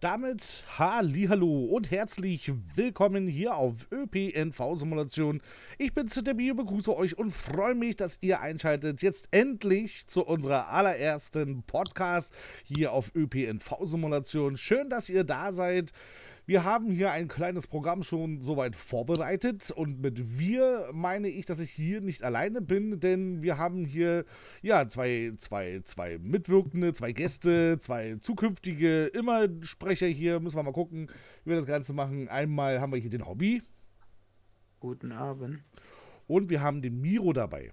damit Hallo und herzlich willkommen hier auf ÖPNV Simulation. Ich bin Debbie, begrüße euch und freue mich, dass ihr einschaltet jetzt endlich zu unserer allerersten Podcast hier auf ÖPNV Simulation. Schön, dass ihr da seid. Wir haben hier ein kleines Programm schon soweit vorbereitet und mit wir meine ich, dass ich hier nicht alleine bin, denn wir haben hier ja zwei, zwei, zwei Mitwirkende, zwei Gäste, zwei zukünftige immer Sprecher hier. Müssen wir mal gucken, wie wir das Ganze machen. Einmal haben wir hier den Hobby. Guten Abend. Und wir haben den Miro dabei.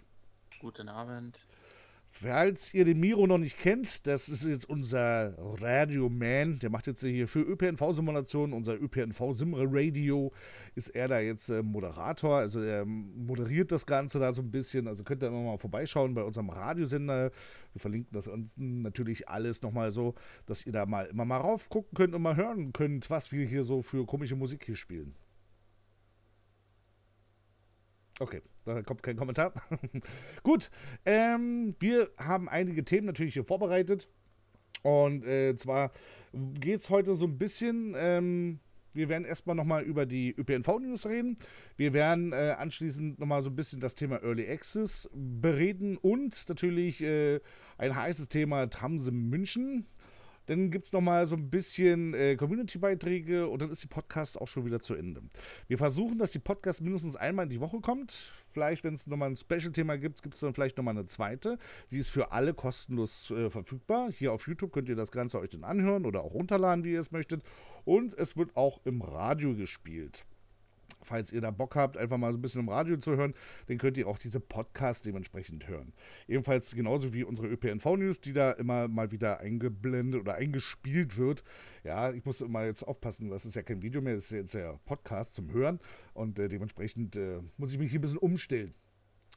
Guten Abend. Falls ihr den Miro noch nicht kennt, das ist jetzt unser Radio-Man. Der macht jetzt hier für ÖPNV-Simulationen, unser ÖPNV-Simre-Radio, ist er da jetzt äh, Moderator. Also er moderiert das Ganze da so ein bisschen. Also könnt ihr immer mal vorbeischauen bei unserem Radiosender. Wir verlinken das natürlich alles nochmal so, dass ihr da mal immer mal raufgucken könnt und mal hören könnt, was wir hier so für komische Musik hier spielen. Okay, da kommt kein Kommentar. Gut, ähm, wir haben einige Themen natürlich hier vorbereitet. Und äh, zwar geht es heute so ein bisschen. Ähm, wir werden erstmal nochmal über die ÖPNV-News reden. Wir werden äh, anschließend nochmal so ein bisschen das Thema Early Access bereden und natürlich äh, ein heißes Thema Tramsim München. Dann gibt es nochmal so ein bisschen äh, Community-Beiträge und dann ist die Podcast auch schon wieder zu Ende. Wir versuchen, dass die Podcast mindestens einmal in die Woche kommt. Vielleicht, wenn es nochmal ein Special-Thema gibt, gibt es dann vielleicht nochmal eine zweite. Sie ist für alle kostenlos äh, verfügbar. Hier auf YouTube könnt ihr das Ganze euch dann anhören oder auch runterladen, wie ihr es möchtet. Und es wird auch im Radio gespielt falls ihr da Bock habt, einfach mal so ein bisschen im Radio zu hören, dann könnt ihr auch diese Podcasts dementsprechend hören. Ebenfalls genauso wie unsere ÖPNV-News, die da immer mal wieder eingeblendet oder eingespielt wird. Ja, ich muss immer jetzt aufpassen, das ist ja kein Video mehr, das ist jetzt ja Podcast zum Hören und äh, dementsprechend äh, muss ich mich hier ein bisschen umstellen.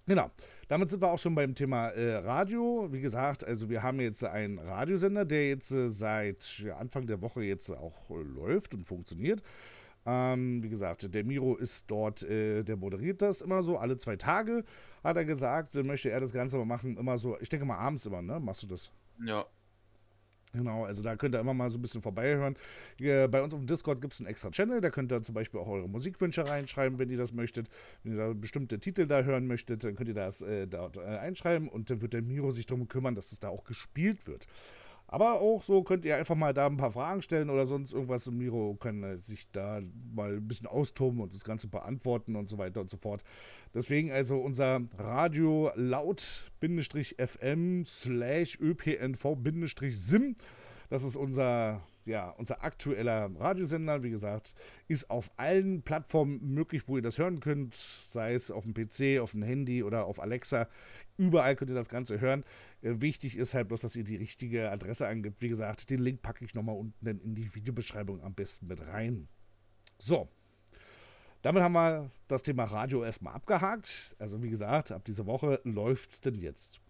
Genau. Damit sind wir auch schon beim Thema äh, Radio. Wie gesagt, also wir haben jetzt einen Radiosender, der jetzt äh, seit Anfang der Woche jetzt auch äh, läuft und funktioniert. Ähm, wie gesagt, der Miro ist dort, äh, der moderiert das immer so, alle zwei Tage, hat er gesagt, möchte er das Ganze mal machen, immer so, ich denke mal abends immer, ne? Machst du das? Ja. Genau, also da könnt ihr immer mal so ein bisschen vorbeihören. Bei uns auf dem Discord gibt es einen extra Channel, da könnt ihr zum Beispiel auch eure Musikwünsche reinschreiben, wenn ihr das möchtet. Wenn ihr da bestimmte Titel da hören möchtet, dann könnt ihr das äh, dort äh, einschreiben und dann wird der Miro sich darum kümmern, dass es da auch gespielt wird. Aber auch so könnt ihr einfach mal da ein paar Fragen stellen oder sonst irgendwas und Miro kann äh, sich da mal ein bisschen austoben und das Ganze beantworten und so weiter und so fort. Deswegen also unser Radio laut-fm slash ÖPNV-sim. Das ist unser ja, unser aktueller Radiosender, wie gesagt, ist auf allen Plattformen möglich, wo ihr das hören könnt, sei es auf dem PC, auf dem Handy oder auf Alexa. Überall könnt ihr das Ganze hören. Äh, wichtig ist halt bloß, dass ihr die richtige Adresse angibt. Wie gesagt, den Link packe ich nochmal unten in die Videobeschreibung am besten mit rein. So. Damit haben wir das Thema Radio erstmal abgehakt. Also wie gesagt, ab dieser Woche läuft es denn jetzt.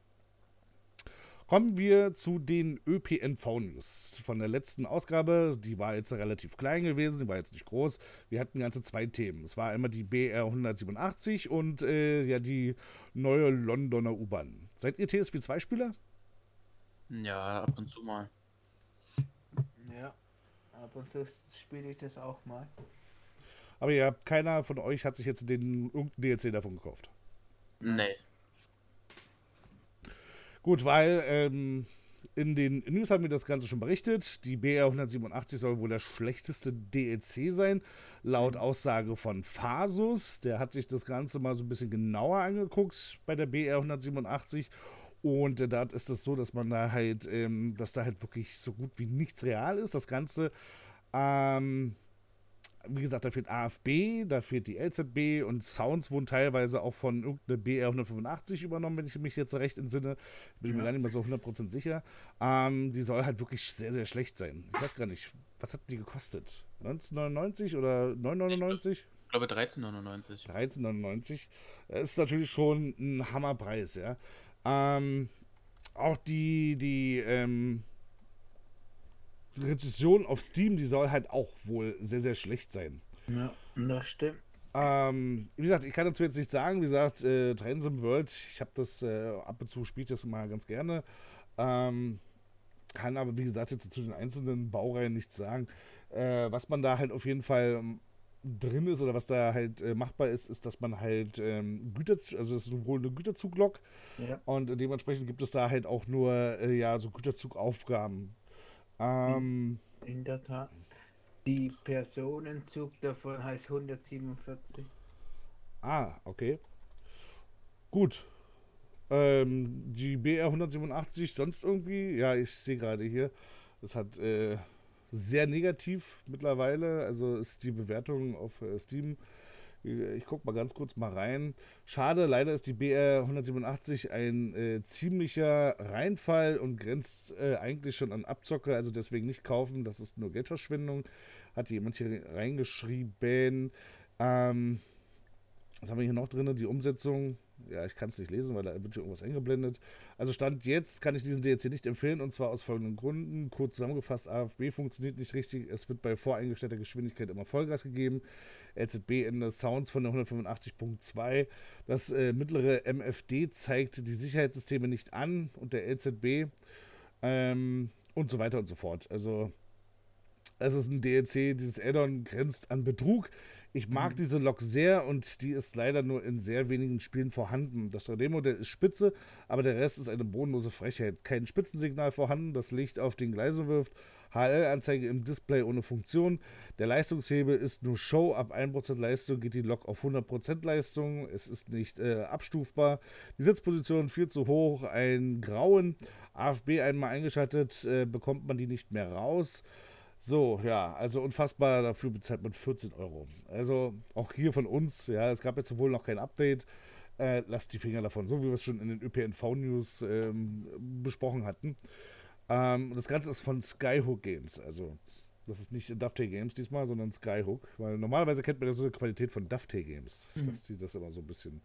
Kommen wir zu den ÖPNV-News von der letzten Ausgabe. Die war jetzt relativ klein gewesen, die war jetzt nicht groß. Wir hatten ganze zwei Themen. Es war einmal die BR 187 und äh, ja die neue Londoner U-Bahn. Seid ihr TSW-2-Spieler? Ja, ab und zu mal. Ja, ab und zu spiele ich das auch mal. Aber ja, keiner von euch hat sich jetzt den irgendeinen DLC davon gekauft. Nee. Gut, weil ähm, in den News haben wir das Ganze schon berichtet. Die BR 187 soll wohl der schlechteste DLC sein, laut mhm. Aussage von Fasus. Der hat sich das Ganze mal so ein bisschen genauer angeguckt bei der BR 187. Und äh, da ist es so, dass man da halt, ähm, dass da halt wirklich so gut wie nichts real ist. Das Ganze ähm, wie gesagt, da fehlt AFB, da fehlt die LZB und Sounds wurden teilweise auch von irgendeiner BR 185 übernommen, wenn ich mich jetzt recht entsinne. Bin ich mir gar nicht mehr so 100% sicher. Ähm, die soll halt wirklich sehr, sehr schlecht sein. Ich weiß gar nicht, was hat die gekostet? 1999 oder 999? Ich glaube 1399. 1399. Das ist natürlich schon ein Hammerpreis, ja. Ähm, auch die, die, ähm, Rezession auf Steam, die soll halt auch wohl sehr, sehr schlecht sein. Ja, das stimmt. Ähm, wie gesagt, ich kann dazu jetzt nichts sagen. Wie gesagt, äh, Trends im World, ich habe das äh, ab und zu spiele ich das mal ganz gerne. Ähm, kann aber, wie gesagt, jetzt zu den einzelnen Baureihen nichts sagen. Äh, was man da halt auf jeden Fall ähm, drin ist oder was da halt äh, machbar ist, ist, dass man halt ähm, Güter, also es ist sowohl eine Güterzuglok Ja. und dementsprechend gibt es da halt auch nur äh, ja so Güterzugaufgaben. Ähm, In der Tat. Die Personenzug davon heißt 147. Ah, okay. Gut. Ähm, die BR 187 sonst irgendwie, ja, ich sehe gerade hier, das hat äh, sehr negativ mittlerweile, also ist die Bewertung auf äh, Steam. Ich gucke mal ganz kurz mal rein. Schade, leider ist die BR 187 ein äh, ziemlicher Reinfall und grenzt äh, eigentlich schon an Abzocke, also deswegen nicht kaufen, das ist nur Geldverschwendung. Hat jemand hier reingeschrieben. Ähm, was haben wir hier noch drin? Die Umsetzung. Ja, ich kann es nicht lesen, weil da wird hier irgendwas eingeblendet. Also Stand jetzt kann ich diesen DLC nicht empfehlen und zwar aus folgenden Gründen. Kurz zusammengefasst, AFB funktioniert nicht richtig. Es wird bei voreingestellter Geschwindigkeit immer Vollgas gegeben. LZB Ende Sounds von der 185.2. Das äh, mittlere MFD zeigt die Sicherheitssysteme nicht an und der LZB ähm, und so weiter und so fort. Also es ist ein DLC, dieses Addon grenzt an Betrug. Ich mag diese Lok sehr und die ist leider nur in sehr wenigen Spielen vorhanden. Das 3D-Modell ist spitze, aber der Rest ist eine bodenlose Frechheit. Kein Spitzensignal vorhanden, das Licht auf den Gleisen wirft. HL-Anzeige im Display ohne Funktion. Der Leistungshebel ist nur Show. Ab 1% Leistung geht die Lok auf 100% Leistung. Es ist nicht äh, abstufbar. Die Sitzposition viel zu hoch. Ein Grauen. AFB einmal eingeschaltet, äh, bekommt man die nicht mehr raus. So, ja, also unfassbar, dafür bezahlt man 14 Euro. Also auch hier von uns, ja, es gab jetzt wohl noch kein Update. Äh, lasst die Finger davon, so wie wir es schon in den ÖPNV-News ähm, besprochen hatten. Ähm, das Ganze ist von Skyhook Games, also das ist nicht Dovetail Games diesmal, sondern Skyhook, weil normalerweise kennt man ja so eine Qualität von Dovetail Games, Mhm. dass die das immer so ein bisschen,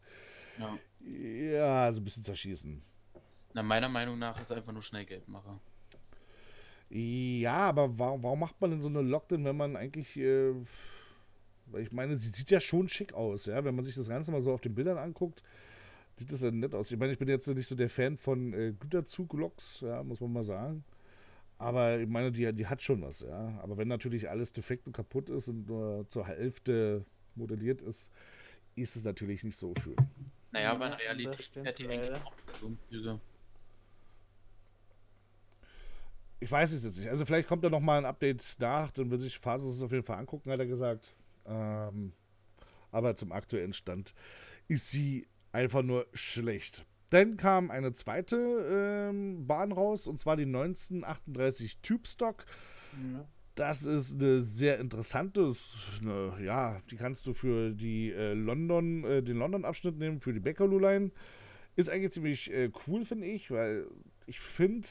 Ja. ja, so ein bisschen zerschießen. Na, meiner Meinung nach ist einfach nur schnell Geldmacher. Ja, aber warum, warum macht man denn so eine Lok denn, wenn man eigentlich, äh, weil ich meine, sie sieht ja schon schick aus, ja, wenn man sich das Ganze mal so auf den Bildern anguckt, sieht das ja nett aus. Ich meine, ich bin jetzt nicht so der Fan von äh, Güterzug-Loks, ja, muss man mal sagen. Aber ich meine, die, die hat schon was, ja. Aber wenn natürlich alles defekt und kaputt ist und nur zur Hälfte modelliert ist, ist es natürlich nicht so schön. Naja, aber in Ja, Realität stimmt fährt die eigentlich auch Personenzüge. Ich weiß es jetzt nicht. Also vielleicht kommt da noch mal ein Update nach, dann wird sich Phases es auf jeden Fall angucken, hat er gesagt. Ähm, aber zum aktuellen Stand ist sie einfach nur schlecht. Dann kam eine zweite ähm, Bahn raus, und zwar die 1938 Tube Stock. Ja. Das ist eine sehr interessante, eine, ja, die kannst du für die äh, London, äh, den London-Abschnitt nehmen, für die Bakerloo-Line. Ist eigentlich ziemlich äh, cool, finde ich, weil ich finde,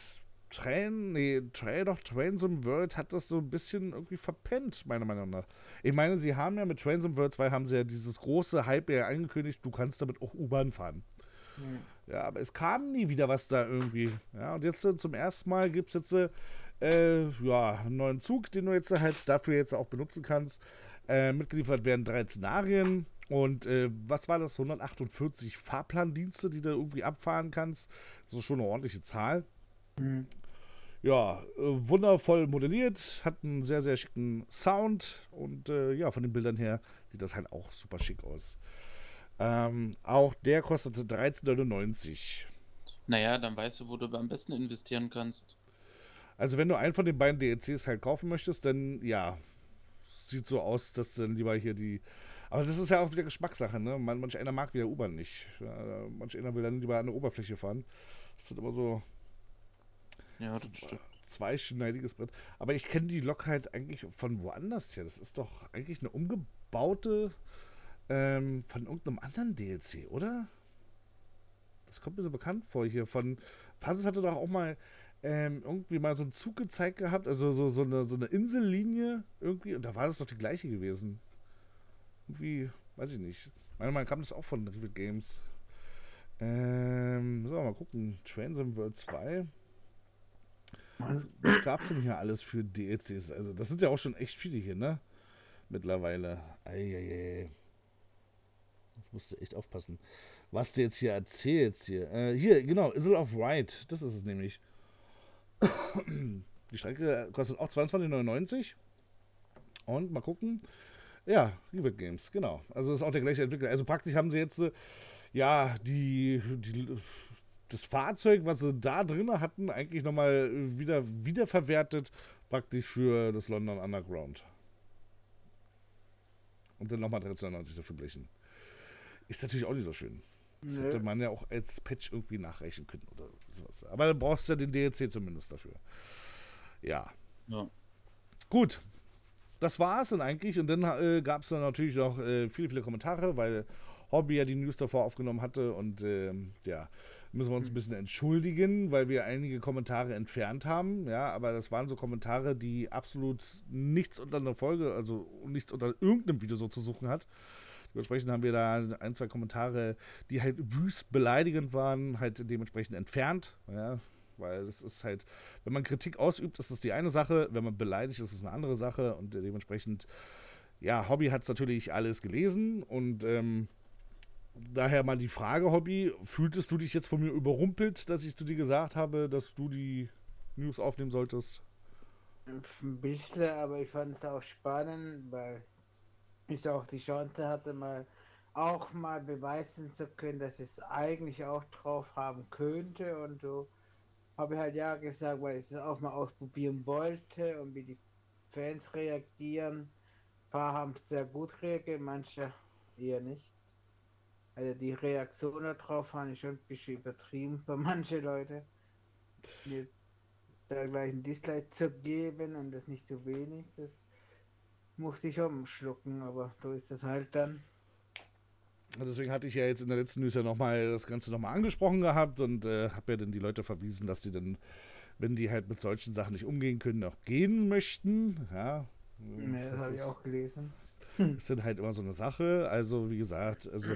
Train, nee, Train doch, Trains im World hat das so ein bisschen irgendwie verpennt, meiner Meinung nach. Ich meine, sie haben ja mit Trains im World 2 haben sie ja dieses große Hype ja angekündigt, du kannst damit auch U-Bahn fahren. Ja. Ja, aber es kam nie wieder was da irgendwie. Ja, und jetzt äh, zum ersten Mal gibt es jetzt äh, ja, einen neuen Zug, den du jetzt halt dafür jetzt auch benutzen kannst. Äh, mitgeliefert werden drei Szenarien und äh, was war das? 148 Fahrplandienste, die du irgendwie abfahren kannst. Das ist schon eine ordentliche Zahl. Mhm. Ja, äh, wundervoll modelliert, hat einen sehr, sehr schicken Sound und äh, ja, von den Bildern her sieht das halt auch super schick aus. Ähm, auch der kostete 13,99. Naja, dann weißt du, wo du am besten investieren kannst. Also wenn du einen von den beiden DLCs halt kaufen möchtest, dann ja, sieht so aus, dass dann lieber hier die. Aber das ist ja auch wieder Geschmackssache, ne? Man, manch einer mag wieder U-Bahn nicht. Ja, manch einer will dann lieber an der Oberfläche fahren. Das ist immer so Ja, das stimmt. zweischneidiges Brett. Aber ich kenne die Lok halt eigentlich von woanders her. Das ist doch eigentlich eine umgebaute ähm, von irgendeinem anderen DLC, oder? Das kommt mir so bekannt vor hier. Von Fasus hatte doch auch mal ähm, irgendwie mal so einen Zug gezeigt gehabt, also so, so, eine, so eine Insellinie irgendwie. Und da war das doch die gleiche gewesen. Irgendwie, weiß ich nicht. Meiner Meinung nach kam das auch von Rivet Games. Ähm, so, mal gucken. Transim World 2. Was, was gab's denn hier alles für DLCs? Also, das sind ja auch schon echt viele hier, ne? Mittlerweile. Eieiei. Das musst du echt aufpassen. Was du jetzt hier erzählst hier. Äh, hier, genau, Isle of Wight. Das ist es nämlich. Die Strecke kostet auch 22,99. Und mal gucken. Ja, Rivet Games, genau. Also ist auch der gleiche Entwickler. Also praktisch haben sie jetzt, äh, ja, die, die, das Fahrzeug, was sie da drin hatten, eigentlich nochmal wieder wiederverwertet, praktisch für das London Underground. Und dann nochmal 13,99 dafür blechen. Ist natürlich auch nicht so schön. Das Nö. hätte man ja auch als Patch irgendwie nachreichen können oder sowas. Aber dann brauchst du ja den DLC zumindest dafür. Ja. Ja. Gut. Das war's dann eigentlich. Und dann äh, gab es dann natürlich noch äh, viele, viele Kommentare, weil Hobby ja die News davor aufgenommen hatte. Und ähm, ja, müssen wir uns ein bisschen entschuldigen, weil wir einige Kommentare entfernt haben. Ja, aber das waren so Kommentare, die absolut nichts unter einer Folge, also nichts unter irgendeinem Video so zu suchen hat. Dementsprechend haben wir da ein, zwei Kommentare, die halt wüst beleidigend waren, halt dementsprechend entfernt. Ja, weil es ist halt, wenn man Kritik ausübt, ist es die eine Sache, wenn man beleidigt, ist es eine andere Sache und dementsprechend, ja, Hobby hat es natürlich alles gelesen und ähm, daher mal die Frage, Hobby, fühltest du dich jetzt von mir überrumpelt, dass ich zu dir gesagt habe, dass du die News aufnehmen solltest? Ein bisschen, aber ich fand es auch spannend, weil ich auch die Chance hatte, mal auch mal beweisen zu können, dass ich es eigentlich auch drauf haben könnte. Und so habe ich halt ja gesagt, weil ich es auch mal ausprobieren wollte und wie die Fans reagieren. Ein paar haben sehr gut reagiert, manche eher nicht. Also die Reaktion darauf fand ich schon ein bisschen übertrieben für manche Leute. Mir da gleich ein Dislike zu geben und das nicht zu wenig, das musste ich schon schlucken, aber so ist das halt dann. Deswegen hatte ich ja jetzt in der letzten News ja nochmal das Ganze nochmal angesprochen gehabt und äh, habe ja dann die Leute verwiesen, dass die dann, wenn die halt mit solchen Sachen nicht umgehen können, auch gehen möchten. Ja. Ne, das habe ich auch gelesen. Ist dann halt immer so eine Sache. Also, wie gesagt, also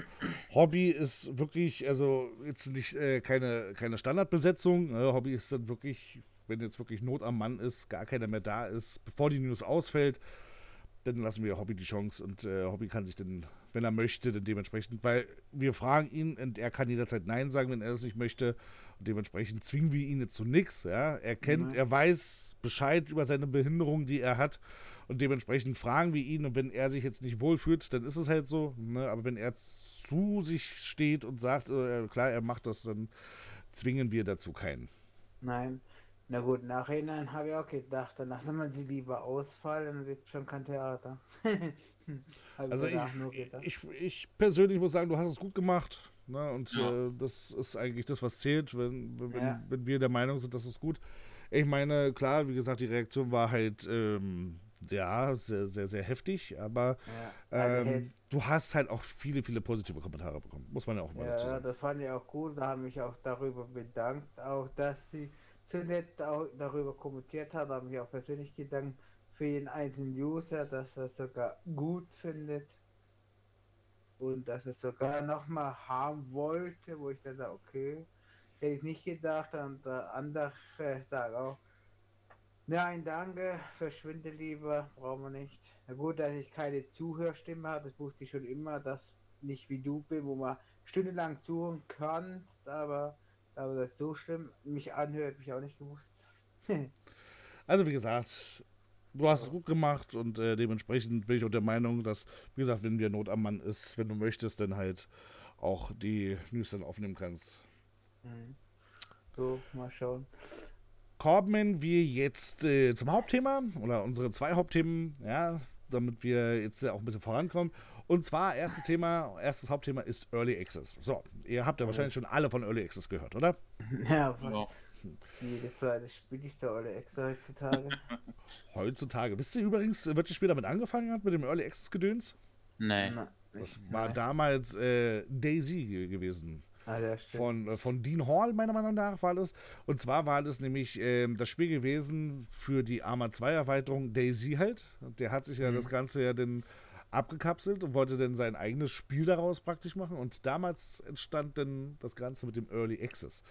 Hobby ist wirklich, also jetzt nicht äh, keine, keine Standardbesetzung. Ne? Hobby ist dann wirklich, wenn jetzt wirklich Not am Mann ist, gar keiner mehr da ist, bevor die News ausfällt, dann lassen wir Hobby die Chance und äh, Hobby kann sich dann, wenn er möchte, dann dementsprechend, weil wir fragen ihn und er kann jederzeit Nein sagen, wenn er es nicht möchte. Und dementsprechend zwingen wir ihn jetzt zu nichts. Ja? Er kennt, Nein. er weiß Bescheid über seine Behinderung, die er hat. Und dementsprechend fragen wir ihn. Und wenn er sich jetzt nicht wohlfühlt, dann ist es halt so. Ne? Aber wenn er zu sich steht und sagt, äh, klar, er macht das, dann zwingen wir dazu keinen. Nein. Na gut, nachhinein habe ich auch gedacht, dann lassen wir sie lieber ausfallen, dann gibt schon kein Theater. Hab Also ich, gedacht. ich, ich persönlich muss sagen, du hast es gut gemacht. Ne? Und Ja. äh, das ist eigentlich das, was zählt, wenn, wenn, Ja. wenn wir der Meinung sind, das ist gut. Ich meine, klar, wie gesagt, die Reaktion war halt, ähm, ja, sehr, sehr, sehr heftig, aber ja, also ähm, du hast halt auch viele, viele positive Kommentare bekommen. Muss man ja auch mal dazu Ja, sagen. das fand ich auch gut. Da haben mich auch darüber bedankt, auch dass sie so nett auch darüber kommentiert hat. Da habe mich auch persönlich gedankt für jeden einzelnen User, dass er sogar gut findet und dass er sogar nochmal haben wollte, wo ich dann sage, okay, hätte ich nicht gedacht. Und der andere sagt auch, nein, danke, verschwinde lieber, brauchen wir nicht. Na gut, dass ich keine Zuhörstimme habe, das wusste ich schon immer, dass nicht wie du bin, wo man stundenlang zuhören kannst, aber, aber das so schlimm mich anhört, hab ich auch nicht gewusst. Also, wie gesagt, du hast es gut gemacht und äh, dementsprechend bin ich auch der Meinung, dass, wie gesagt, wenn dir Not am Mann ist, wenn du möchtest, dann halt auch die News dann aufnehmen kannst. Mhm. So, mal schauen. kommen wir jetzt äh, zum Hauptthema oder unsere zwei Hauptthemen, ja, damit wir jetzt äh, auch ein bisschen vorankommen. Und zwar, erstes Thema, erstes Hauptthema ist Early Access. So, ihr habt ja wahrscheinlich schon alle von Early Access gehört, oder? Ja, Ja. jede zweite Spiel ist der alle extra heutzutage. Heutzutage. Wisst ihr übrigens, welches Spiel damit angefangen hat, mit dem Early Access Gedöns? Nee. Na, Das war nein. damals äh, Daisy ge- gewesen. Ah, ja, von, äh, von Dean Hall, meiner Meinung nach, war das. Und zwar war das nämlich ähm, das Spiel gewesen für die Arma 2 Erweiterung Daisy halt. Und der hat sich ja das Ganze ja dann abgekapselt und wollte dann sein eigenes Spiel daraus praktisch machen. Und damals entstand dann das Ganze mit dem Early Access.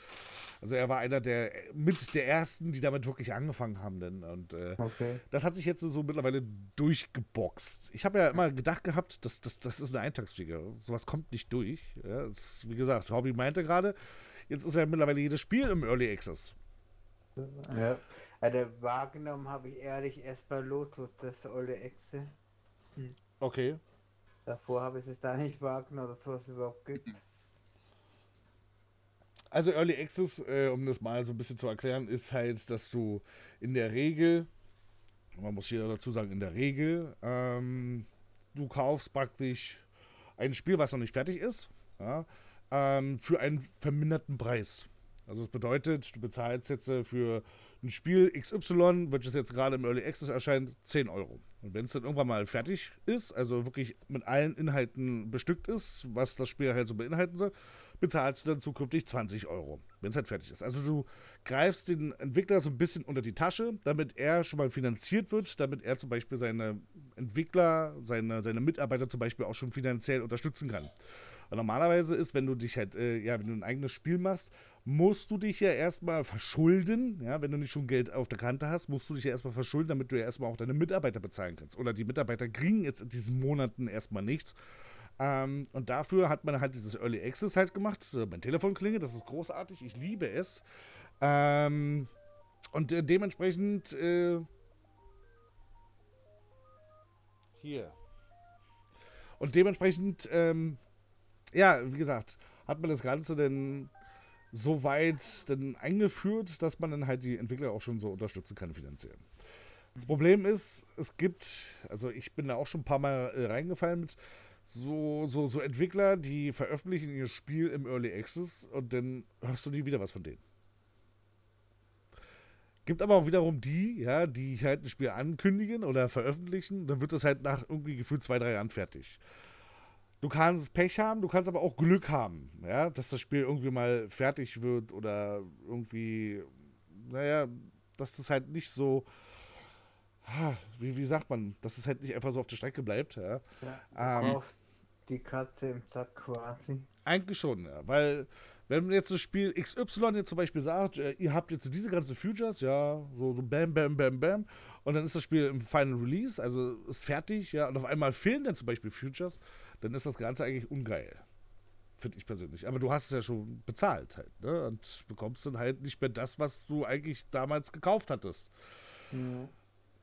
Also er war einer der mit der ersten, die damit wirklich angefangen haben. Denn. Und äh, Okay. das hat sich jetzt so mittlerweile durchgeboxt. Ich habe ja immer gedacht gehabt, das, das, das ist eine Eintagsfliege. Sowas kommt nicht durch. Ja, das, wie gesagt, Hobby meinte gerade, jetzt ist ja mittlerweile jedes Spiel im Early Access. Ja. Also wahrgenommen habe ich ehrlich erst bei Lotus das olle Echse. Okay. Davor habe ich es da nicht wahrgenommen, dass sowas überhaupt gibt. Also Early Access, äh, um das mal so ein bisschen zu erklären, ist halt, dass du in der Regel, man muss hier dazu sagen, in der Regel, ähm, du kaufst praktisch ein Spiel, was noch nicht fertig ist, ja, ähm, für einen verminderten Preis. Also das bedeutet, du bezahlst jetzt äh, für ein Spiel XY, welches jetzt gerade im Early Access erscheint, 10 Euro. Und wenn es dann irgendwann mal fertig ist, also wirklich mit allen Inhalten bestückt ist, was das Spiel halt so beinhalten soll, bezahlst du dann zukünftig 20 Euro, wenn es halt fertig ist. Also du greifst den Entwickler so ein bisschen unter die Tasche, damit er schon mal finanziert wird, damit er zum Beispiel seine Entwickler, seine, seine Mitarbeiter zum Beispiel auch schon finanziell unterstützen kann. Und normalerweise ist, wenn du dich halt, äh, ja, wenn du ein eigenes Spiel machst, musst du dich ja erstmal verschulden. Ja, wenn du nicht schon Geld auf der Kante hast, musst du dich ja erstmal verschulden, damit du ja erstmal auch deine Mitarbeiter bezahlen kannst. Oder die Mitarbeiter kriegen jetzt in diesen Monaten erstmal nichts. Ähm, und dafür hat man halt dieses Early Access halt gemacht. Mein Telefon klingelt, das ist großartig, ich liebe es. Ähm, und äh, dementsprechend äh, hier. Und dementsprechend, ähm, ja, wie gesagt, hat man das Ganze dann so weit dann eingeführt, dass man dann halt die Entwickler auch schon so unterstützen kann finanziell. Das Problem ist, es gibt, also ich bin da auch schon ein paar Mal äh, reingefallen mit so, so, so Entwickler, die veröffentlichen ihr Spiel im Early Access und dann hörst du nie wieder was von denen. Gibt aber auch wiederum die, ja, die halt ein Spiel ankündigen oder veröffentlichen, dann wird das halt nach irgendwie gefühlt zwei, drei Jahren fertig. Du kannst Pech haben, du kannst aber auch Glück haben, ja, dass das Spiel irgendwie mal fertig wird oder irgendwie, naja, dass das halt nicht so, wie, wie sagt man, dass es halt nicht einfach so auf der Strecke bleibt, ja. ja ähm, die Katze im Sack quasi. Eigentlich schon, ja, weil wenn jetzt das Spiel XY jetzt zum Beispiel sagt, äh, ihr habt jetzt diese ganzen Futures, ja, so, so bam, bam, bam, bam, und dann ist das Spiel im Final Release, also ist fertig, ja, und auf einmal fehlen dann zum Beispiel Futures, dann ist das Ganze eigentlich ungeil. Finde ich persönlich. Aber du hast es ja schon bezahlt halt, ne? Und bekommst dann halt nicht mehr das, was du eigentlich damals gekauft hattest. Mhm.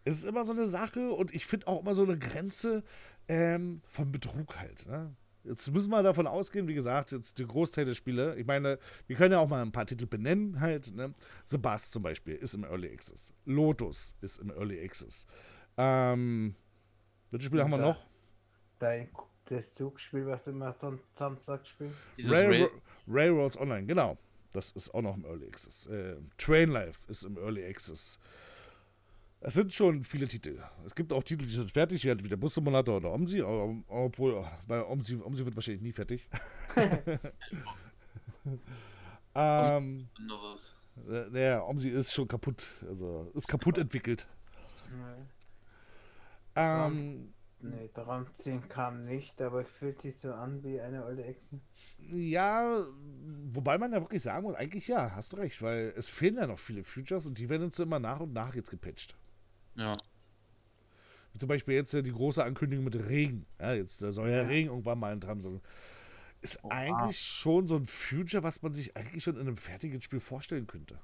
Es ist immer so eine Sache und ich finde auch immer so eine Grenze ähm, vom Betrug halt, ne? Jetzt müssen wir davon ausgehen, wie gesagt, jetzt der Großteil der Spiele. Ich meine, wir können ja auch mal ein paar Titel benennen, halt. Ne? Sebast zum Beispiel ist im Early Access. Lotus ist im Early Access. Ähm, welche Spiele haben wir noch? Dein, das Zugspiel, was du immer Samstag spielst. Railro Railroads Online, genau. Das ist auch noch im Early Access. Äh, Train Life ist im Early Access. Es sind schon viele Titel. Es gibt auch Titel, die sind fertig, wie der Bus-Simulator oder Omsi, obwohl bei Omsi, Omsi wird wahrscheinlich nie fertig. ähm, naja, Omsi ist schon kaputt. Also ist kaputt entwickelt. Ähm, nee, daran ziehen kam nicht, aber es fühlt sich so an wie eine alte Echse. Ja, wobei man ja wirklich sagen muss, eigentlich ja, hast du recht, weil es fehlen ja noch viele Futures und die werden uns immer nach und nach jetzt gepatcht. Ja. Wie zum Beispiel jetzt die große Ankündigung mit Regen. Ja, jetzt soll ja Regen irgendwann mal dran sein. Ist oh, eigentlich ah. schon so ein Future, was man sich eigentlich schon in einem fertigen Spiel vorstellen könnte.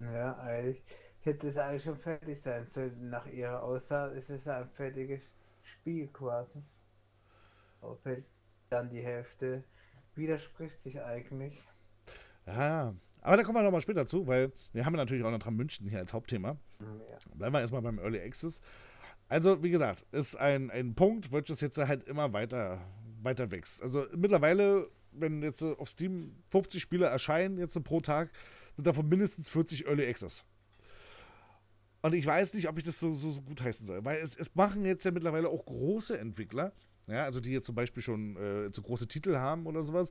Ja, eigentlich hätte es eigentlich schon fertig sein sollen. Nach ihrer Aussage ist es ein fertiges Spiel quasi. Aber dann die Hälfte widerspricht sich eigentlich. Ja, aber da kommen wir nochmal später zu, weil wir haben natürlich auch noch dran München hier als Hauptthema. Ja. Bleiben wir erstmal beim Early Access. Also, wie gesagt, ist ein, ein Punkt, welches jetzt halt immer weiter, weiter wächst. Also mittlerweile, wenn jetzt auf Steam 50 Spiele erscheinen, jetzt pro Tag, sind davon mindestens 40 Early Access. Und ich weiß nicht, ob ich das so, so, so gut heißen soll, weil es, es machen jetzt ja mittlerweile auch große Entwickler, ja, also die jetzt zum Beispiel schon äh, so große Titel haben oder sowas,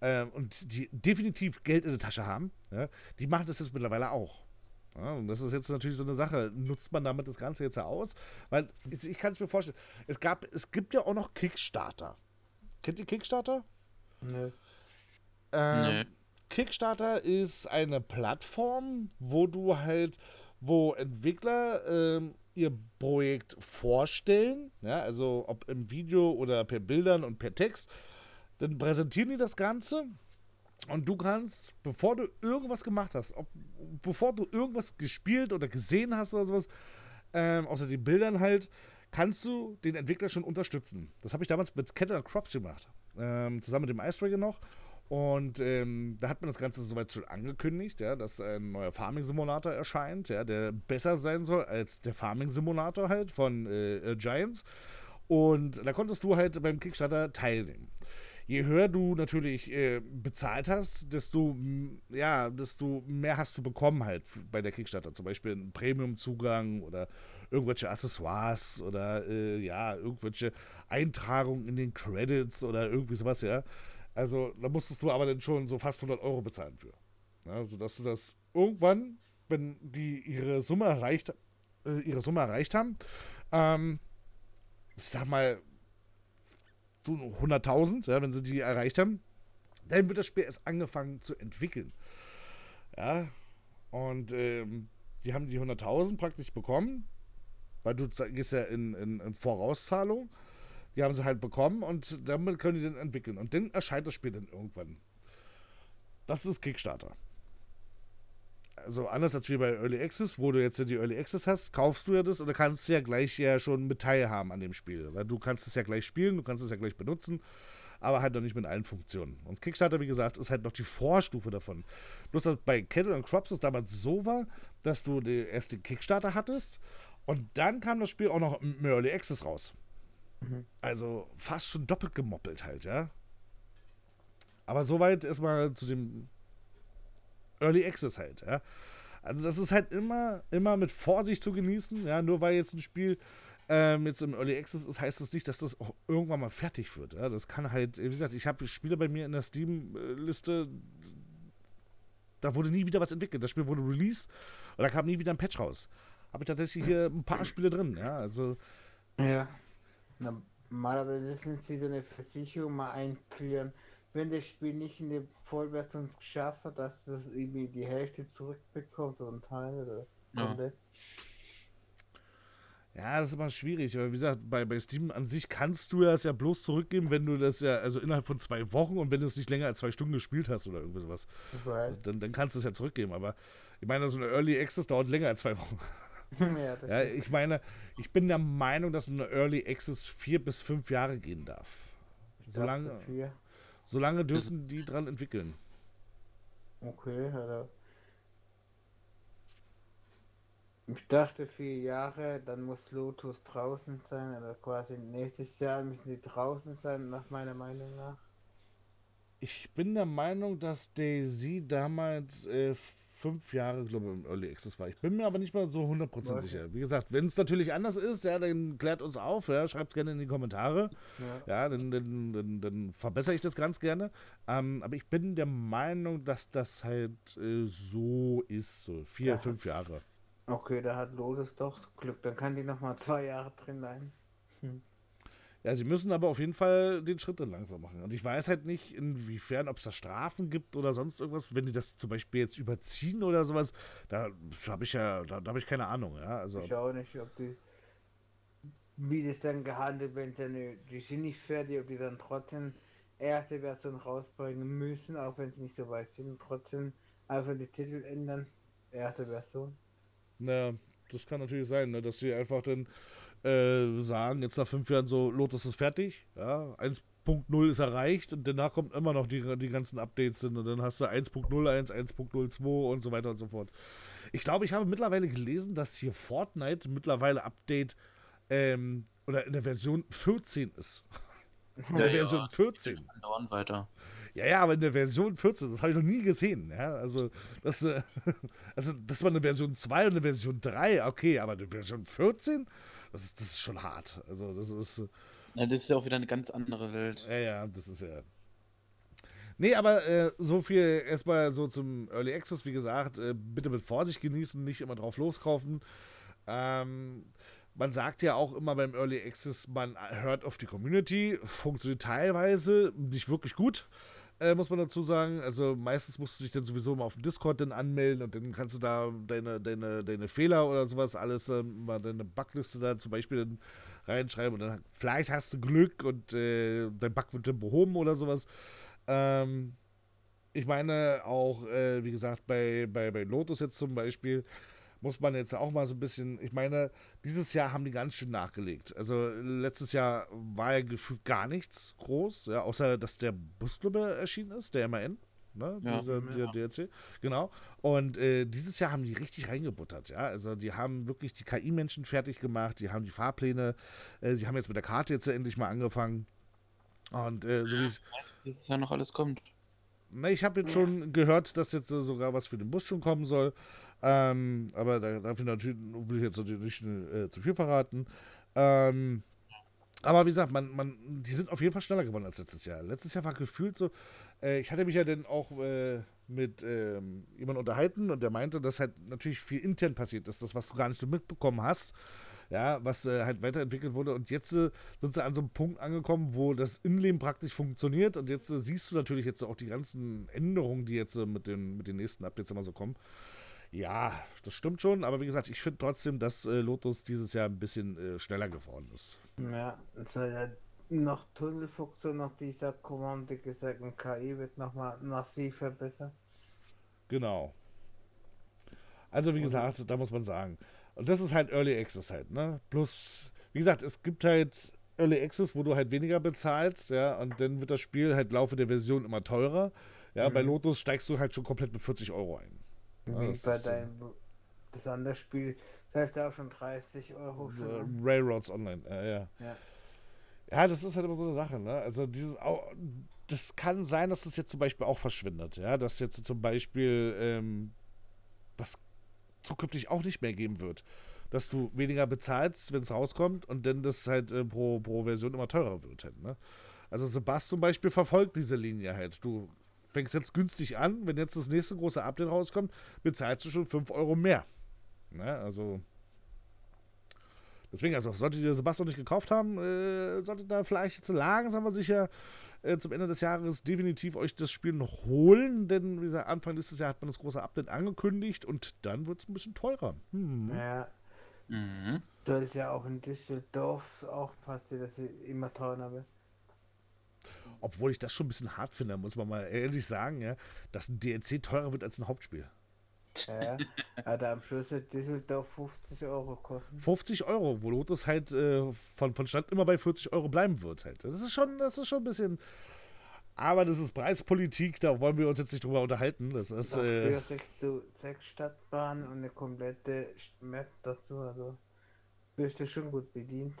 äh, und die definitiv Geld in der Tasche haben, ja, die machen das jetzt mittlerweile auch. Ja, und das ist jetzt natürlich so eine Sache. Nutzt man damit das Ganze jetzt aus? Weil ich, ich kann es mir vorstellen, es, gab, es gibt ja auch noch Kickstarter. Kennt ihr Kickstarter? Nee. Ähm, nee. Kickstarter ist eine Plattform, wo du halt, wo Entwickler ähm, ihr Projekt vorstellen, ja, also ob im Video oder per Bildern und per Text dann präsentieren die das Ganze Und du kannst, bevor du irgendwas gemacht hast, ob, bevor du irgendwas gespielt oder gesehen hast oder sowas, ähm, außer den Bildern halt, kannst du den Entwickler schon unterstützen. Das habe ich damals mit Kettle Crops gemacht. Ähm, zusammen mit dem Ice Dragon noch. Und ähm, da hat man das Ganze soweit schon angekündigt, ja, dass ein neuer Farming-Simulator erscheint, ja, der besser sein soll als der Farming-Simulator halt von äh, äh, Giants. Und da konntest du halt beim Kickstarter teilnehmen. Je höher du natürlich äh, bezahlt hast, desto, ja, desto mehr hast du bekommen halt bei der Kickstarter. Zum Beispiel einen Premium-Zugang oder irgendwelche Accessoires oder äh, ja, irgendwelche Eintragungen in den Credits oder irgendwie sowas, ja. Also da musstest du aber dann schon so fast 100 Euro bezahlen für. Ja, sodass du das irgendwann, wenn die ihre Summe erreicht, äh, ihre Summe erreicht haben, ähm, ich sag mal, so 100.000, ja, wenn sie die erreicht haben, dann wird das Spiel erst angefangen zu entwickeln. Ja, und ähm, die haben die 100.000 praktisch bekommen, weil du gehst ja in, in, in Vorauszahlung. Die haben sie halt bekommen und damit können die dann entwickeln. Und dann erscheint das Spiel dann irgendwann. Das ist Kickstarter. Also anders als wie bei Early Access, wo du jetzt die Early Access hast, kaufst du ja das oder kannst ja gleich ja schon mit teilhaben an dem Spiel. Weil du kannst es ja gleich spielen, du kannst es ja gleich benutzen, aber halt noch nicht mit allen Funktionen. Und Kickstarter, wie gesagt, ist halt noch die Vorstufe davon. Bloß dass bei Kettle and Crops es damals so war, dass du die erste Kickstarter hattest und dann kam das Spiel auch noch im Early Access raus. Mhm. Also fast schon doppelt gemoppelt halt, ja. Aber soweit erstmal zu dem Early Access halt, ja. Also das ist halt immer, immer mit Vorsicht zu genießen, ja. Nur weil jetzt ein Spiel ähm, jetzt im Early Access ist, heißt das nicht, dass das auch irgendwann mal fertig wird. Ja? Das kann halt, wie gesagt, ich habe Spiele bei mir in der Steam-Liste, da wurde nie wieder was entwickelt. Das Spiel wurde released und da kam nie wieder ein Patch raus. Habe ich tatsächlich hier ein paar Spiele drin, ja. Also. Ja. Normalerweise sind sie so eine Versicherung mal einführen, wenn das Spiel nicht in der Vollversion geschafft hat, dass das irgendwie die Hälfte zurückbekommt oder ein Teil oder komplett. Ja. das ist immer schwierig, weil wie gesagt, bei, bei Steam an sich kannst du das ja bloß zurückgeben, wenn du das ja, also innerhalb von zwei Wochen und wenn du es nicht länger als zwei Stunden gespielt hast oder irgendwie sowas. Dann, dann kannst du es ja zurückgeben, aber ich meine, so eine Early Access dauert länger als zwei Wochen. ja, ja, ich meine, ich bin der Meinung, dass eine Early Access vier bis fünf Jahre gehen darf. Solange, solange dürfen die dran entwickeln. Okay, also ich dachte vier Jahre, dann muss Lotus draußen sein, oder quasi nächstes Jahr müssen die draußen sein, nach meiner Meinung nach. Ich bin der Meinung, dass Daisy damals äh, fünf Jahre, glaube ich, im Early Access war. Ich bin mir aber nicht mal so 100% sicher. Wie gesagt, wenn es natürlich anders ist, ja, dann klärt uns auf, ja, schreibt es gerne in die Kommentare. Ja, ja dann, dann, dann, dann, verbessere ich das ganz gerne. Ähm, aber ich bin der Meinung, dass das halt äh, so ist, so vier, ja. fünf Jahre. Okay, da hat Lotus doch Glück. Dann kann die nochmal zwei Jahre drin sein. Ja, sie müssen aber auf jeden Fall den Schritt dann langsam machen. Und ich weiß halt nicht, inwiefern, ob es da Strafen gibt oder sonst irgendwas, wenn die das zum Beispiel jetzt überziehen oder sowas. Da habe ich ja, da, da habe ich keine Ahnung. Ja, also, ich auch nicht, ob die, wie das dann gehandelt wird, wenn die sind nicht fertig, ob die dann trotzdem erste Version rausbringen müssen, auch wenn sie nicht so weit sind, trotzdem einfach die Titel ändern. Erste Version. Na, das kann natürlich sein, ne, dass sie einfach dann äh, sagen, jetzt nach fünf Jahren so, Lotus ist fertig, ja, 1.0 ist erreicht und danach kommt immer noch die, die ganzen Updates sind und dann hast du 1.01, 1.02 und so weiter und so fort. Ich glaube, ich habe mittlerweile gelesen, dass hier Fortnite mittlerweile Update ähm, oder in der Version 14 ist. in der ja, Version ja. 14. weiter. Ja, ja, aber in der Version 14, das habe ich noch nie gesehen. Ja, also, das, äh, also, das war eine Version 2 und eine Version 3, okay, aber eine Version 14? Das ist, das ist schon hart. Also, das ist. Ja, das ist ja auch wieder eine ganz andere Welt. Ja, ja, das ist ja. Nee, aber äh, so viel erstmal so zum Early Access. Wie gesagt, äh, bitte mit Vorsicht genießen, nicht immer drauf loskaufen. Ähm, man sagt ja auch immer beim Early Access, man hört auf die Community. Funktioniert teilweise nicht wirklich gut äh, muss man dazu sagen. Also meistens musst du dich dann sowieso mal auf dem Discord dann anmelden und dann kannst du da deine, deine, deine Fehler oder sowas alles, äh, mal deine Bugliste da zum Beispiel dann reinschreiben und dann vielleicht hast du Glück und äh, dein Bug wird dann behoben oder sowas. Ähm, ich meine auch, äh, wie gesagt, bei, bei, bei Lotus jetzt zum Beispiel, muss man jetzt auch mal so ein bisschen, ich meine, dieses Jahr haben die ganz schön nachgelegt. Also letztes Jahr war ja gefühlt gar nichts groß, ja, außer dass der Busclub erschienen ist, der MAN. Ne, Ja. dieser, dieser DLC, genau. Und äh, dieses Jahr haben die richtig reingebuttert, ja. Also die haben wirklich die KI-Menschen fertig gemacht, die haben die Fahrpläne, äh, die haben jetzt mit der Karte jetzt endlich mal angefangen. Und äh, so wie es Was jetzt ja noch alles kommt. na, ich habe jetzt schon gehört, dass jetzt äh, sogar was für den Bus schon kommen soll. Ähm, aber da, dafür natürlich will ich jetzt natürlich nicht äh, zu viel verraten. Ähm, aber wie gesagt, man, man, die sind auf jeden Fall schneller geworden als letztes Jahr. Letztes Jahr war gefühlt so, äh, ich hatte mich ja dann auch äh, mit ähm, jemandem unterhalten und der meinte, dass halt natürlich viel intern passiert ist, das, was du gar nicht so mitbekommen hast. Ja, was äh, halt weiterentwickelt wurde. Und jetzt äh, sind sie an so einem Punkt angekommen, wo das Innenleben praktisch funktioniert. Und jetzt äh, siehst du natürlich jetzt auch die ganzen Änderungen, die jetzt äh, mit, den, mit den nächsten Updates immer so kommen. Ja, das stimmt schon. Aber wie gesagt, ich finde trotzdem, dass äh, Lotus dieses Jahr ein bisschen äh, schneller geworden ist. Ja, soll ja noch Tunnelfunktion, noch dieser Kommande gesagt, und KI wird nochmal massiv verbessert. Genau. Also wie gesagt, da muss man sagen. Und das ist halt Early Access halt, ne? Plus, wie gesagt, es gibt halt Early Access, wo du halt weniger bezahlst, ja, und dann wird das Spiel halt im Laufe der Version immer teurer. Ja, bei Mhm. Lotus steigst du halt schon komplett mit 40 Euro ein. Ja, Wie das bei ist, äh, deinem besonders Spiel, das heißt auch schon 30 Euro schon. Railroads Online, ja, ja. Ja. Ja, das ist halt immer so eine Sache, ne? Also dieses au- das kann sein, dass das jetzt zum Beispiel auch verschwindet, ja, dass jetzt zum Beispiel ähm, das zukünftig auch nicht mehr geben wird. Dass du weniger bezahlst, wenn es rauskommt und dann das halt äh, pro, pro Version immer teurer wird halt, ne? Also Sebast zum Beispiel verfolgt diese Linie halt. Du fängst jetzt günstig an, wenn jetzt das nächste große Update rauskommt, bezahlst du schon 5 Euro mehr. Ne? Also Deswegen, also solltet ihr Sebastian nicht gekauft haben, äh, solltet ihr da vielleicht jetzt langsam aber sicher äh, zum Ende des Jahres definitiv euch das Spiel noch holen, denn wie gesagt, Anfang nächstes Jahr hat man das große Update angekündigt und dann wird es ein bisschen teurer. Hm. Ja, Mhm. soll es ja auch in Düsseldorf auch passieren, dass sie immer teurer wird. Obwohl ich das schon ein bisschen hart finde, muss man mal ehrlich sagen, ja, dass ein DLC teurer wird als ein Hauptspiel. Ja, hat am Schluss wird Düsseldorf 50 Euro kosten. 50 Euro, wo Lotus halt äh, von, von Stand immer bei 40 Euro bleiben wird. Halt. Das ist schon, das ist schon ein bisschen. Aber das ist Preispolitik, da wollen wir uns jetzt nicht drüber unterhalten. Das ist. Äh, Dafür kriegst du sechs Stadtbahnen und eine komplette Map dazu. Also wirst du schon gut bedient.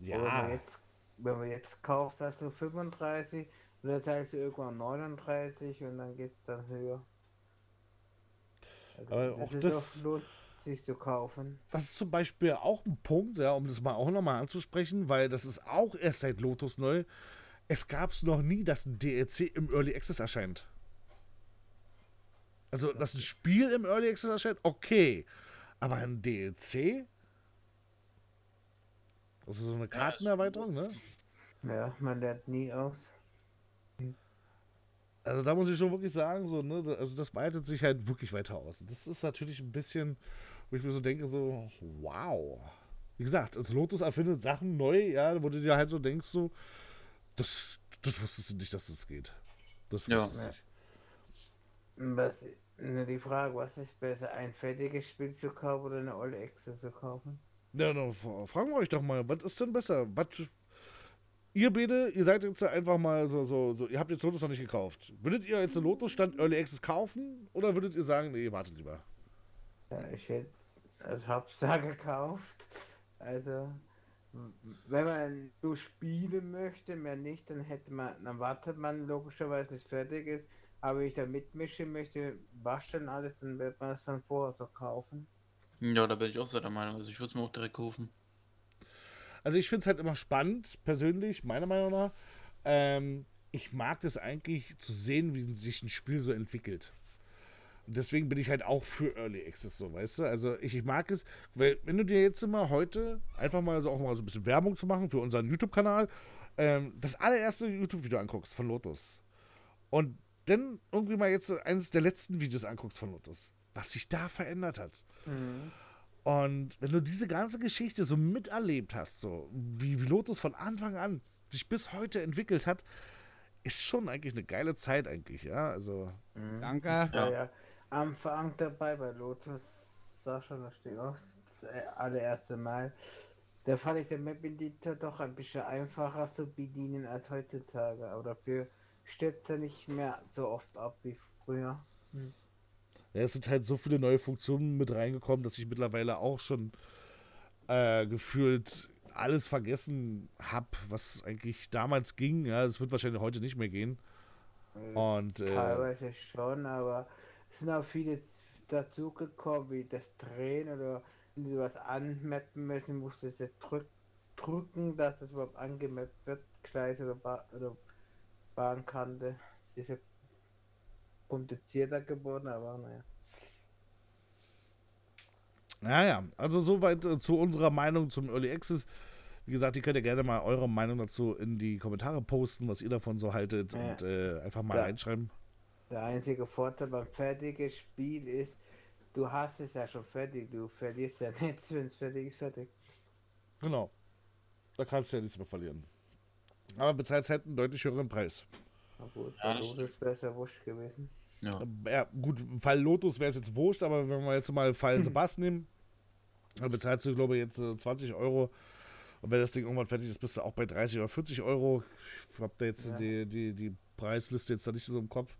Aber ja. jetzt, wenn man jetzt kauft, hast du 35 und dann zahlst du irgendwann 39 und dann geht es dann höher. Also Aber auch ist das- doch lohnt sich zu kaufen. Das ist zum Beispiel auch ein Punkt, ja, um das mal auch nochmal anzusprechen, weil das ist auch erst seit Lotus neu. Es gab es noch nie, dass ein DLC im Early Access erscheint. Also, dass ein Spiel im Early Access erscheint, okay. Aber ein DLC? Das ist so eine Kartenerweiterung, ne? Ja, man lernt nie aus. Also da muss ich schon wirklich sagen, so, ne, also das weitet sich halt wirklich weiter aus. Und Das ist natürlich ein bisschen, wo ich mir so denke, so, wow. Wie gesagt, das Lotus erfindet Sachen neu, ja, wo du dir halt so denkst, so, das, das wusstest du nicht, dass das geht. Das Ja. wusstest du Ja. nicht. Was, ne, die Frage, was ist besser, ein fertiges Spiel zu kaufen oder eine Olle Exe zu kaufen? Ja, dann fra- fragen wir euch doch mal, was ist denn besser? Was, ihr beide, ihr seid jetzt einfach mal so, so, so, ihr habt jetzt Lotus noch nicht gekauft. Würdet ihr jetzt einen Lotus-Stand Early Access kaufen oder würdet ihr sagen, nee, wartet lieber? Ja, ich hätte als Hauptsache gekauft. Also, wenn man nur spielen möchte, mehr nicht, dann hätte man, dann wartet man logischerweise bis fertig ist. Aber wenn ich da mitmischen möchte, basteln alles, dann wird man es dann vorher so kaufen. Ja, da bin ich auch so der Meinung. Also ich würde es mir auch direkt kaufen. Also ich finde es halt immer spannend, persönlich, meiner Meinung nach. Ähm, ich mag das eigentlich zu sehen, wie sich ein Spiel so entwickelt. Und deswegen bin ich halt auch für Early Access so, weißt du? Also ich, ich mag es, weil wenn du dir jetzt immer heute einfach mal so auch mal so ein bisschen Werbung zu machen für unseren YouTube-Kanal, ähm, das allererste YouTube-Video anguckst von Lotus und dann irgendwie mal jetzt eines der letzten Videos anguckst von Lotus, was sich da verändert hat. Und wenn du diese ganze Geschichte so miterlebt hast, so wie, wie Lotus von Anfang an sich bis heute entwickelt hat, ist schon eigentlich eine geile Zeit eigentlich, ja. Also. Mhm. Danke. War ja am Anfang dabei bei Lotus. Sah auch das äh, allererste Mal. Da fand ich den Map-Editor doch ein bisschen einfacher zu bedienen als heutzutage. Aber dafür stürzt er nicht mehr so oft ab wie früher. Ja, es sind halt so viele neue Funktionen mit reingekommen, dass ich mittlerweile auch schon äh, gefühlt alles vergessen habe, was eigentlich damals ging. Ja, es wird wahrscheinlich heute nicht mehr gehen. Äh, Und äh, Teilweise schon, aber es sind auch viele dazugekommen, wie das Drehen oder wenn du was anmappen möchten, musst du es drück, drücken, dass es überhaupt angemappt wird, Gleis oder, ba oder Bahnkante. Ja komplizierter geworden, aber naja. Naja, also soweit äh, zu unserer Meinung zum Early Access. Wie gesagt, ihr könnt ja gerne mal eure Meinung dazu in die Kommentare posten, was ihr davon so haltet Ja. und äh, einfach mal Ja. reinschreiben. Der einzige Vorteil beim fertigen Spiel ist, du hast es ja schon fertig, du verlierst ja nichts, wenn es fertig ist, fertig. Genau. Da kannst du ja nichts mehr verlieren. Aber bezahlst halt einen deutlich höheren Preis. Gut, Ja, bei Lotus wäre es ja wurscht gewesen. Ja. Ja, gut, Fall Lotus wäre es jetzt wurscht, aber wenn wir jetzt mal Fall Sebastian nehmen, dann bezahlst du, glaube ich, jetzt äh, 20 Euro. Und wenn das Ding irgendwann fertig ist, bist du auch bei 30 oder 40 Euro. Ich habe da jetzt Ja. die, die, die Preisliste jetzt da nicht so im Kopf.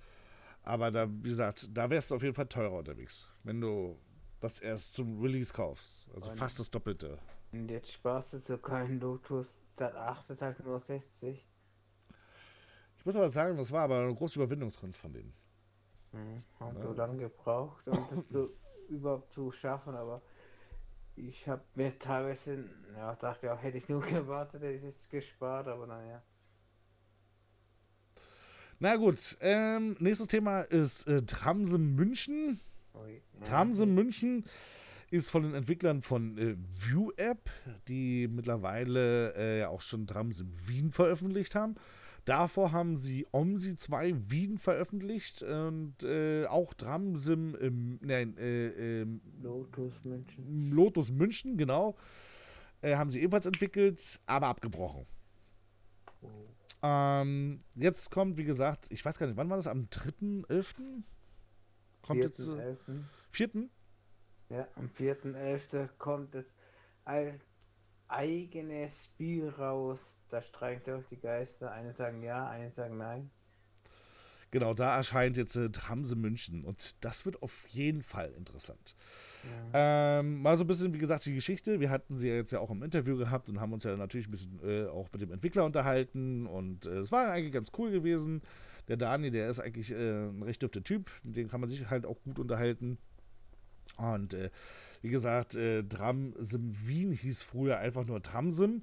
Aber da, wie gesagt, da wärst du auf jeden Fall teurer unterwegs, wenn du das erst zum Release kaufst. Also Und- fast das Doppelte. Und jetzt sparst du sogar ein Lotus Sat 8, ist halt nur 60. Ich muss aber sagen, das war aber eine große Überwindungskunst von denen. Mhm. Haben Ja. so lange gebraucht, um das so überhaupt zu schaffen, aber ich habe mir teilweise, ja, dachte auch, hätte ich nur gewartet, hätte ich es gespart, aber naja. Na gut, ähm, nächstes Thema ist äh, Tramsen München. Ui, ja. Tramsen München ist von den Entwicklern von äh, View App, die mittlerweile äh, ja auch schon Tramsen Wien veröffentlicht haben. Davor haben sie OMSI 2 Wien veröffentlicht und äh, auch Tramsim, ähm, nein, äh, ähm, Lotus München. Lotus München, genau, äh, haben sie ebenfalls entwickelt, aber abgebrochen. Ähm, jetzt kommt, wie gesagt, ich weiß gar nicht, wann war das? Am 3.11.? Kommt jetzt. Äh, 4.11.. vierten? Ja, am 4.11. kommt es eigenes Spiel raus. Da streikt auch die Geister. Eine sagen ja, eine sagen nein. Genau, da erscheint jetzt äh, Tramse München und das wird auf jeden Fall interessant. Ähm, mal so ein bisschen, wie gesagt, die Geschichte. Wir hatten sie ja jetzt ja auch im Interview gehabt und haben uns ja natürlich ein bisschen äh, auch mit dem Entwickler unterhalten und äh, es war eigentlich ganz cool gewesen. Der Dani, der ist eigentlich äh, ein recht dürfter Typ, mit dem kann man sich halt auch gut unterhalten. Und äh, wie gesagt, äh, Tramsim Wien hieß früher einfach nur Tramsim.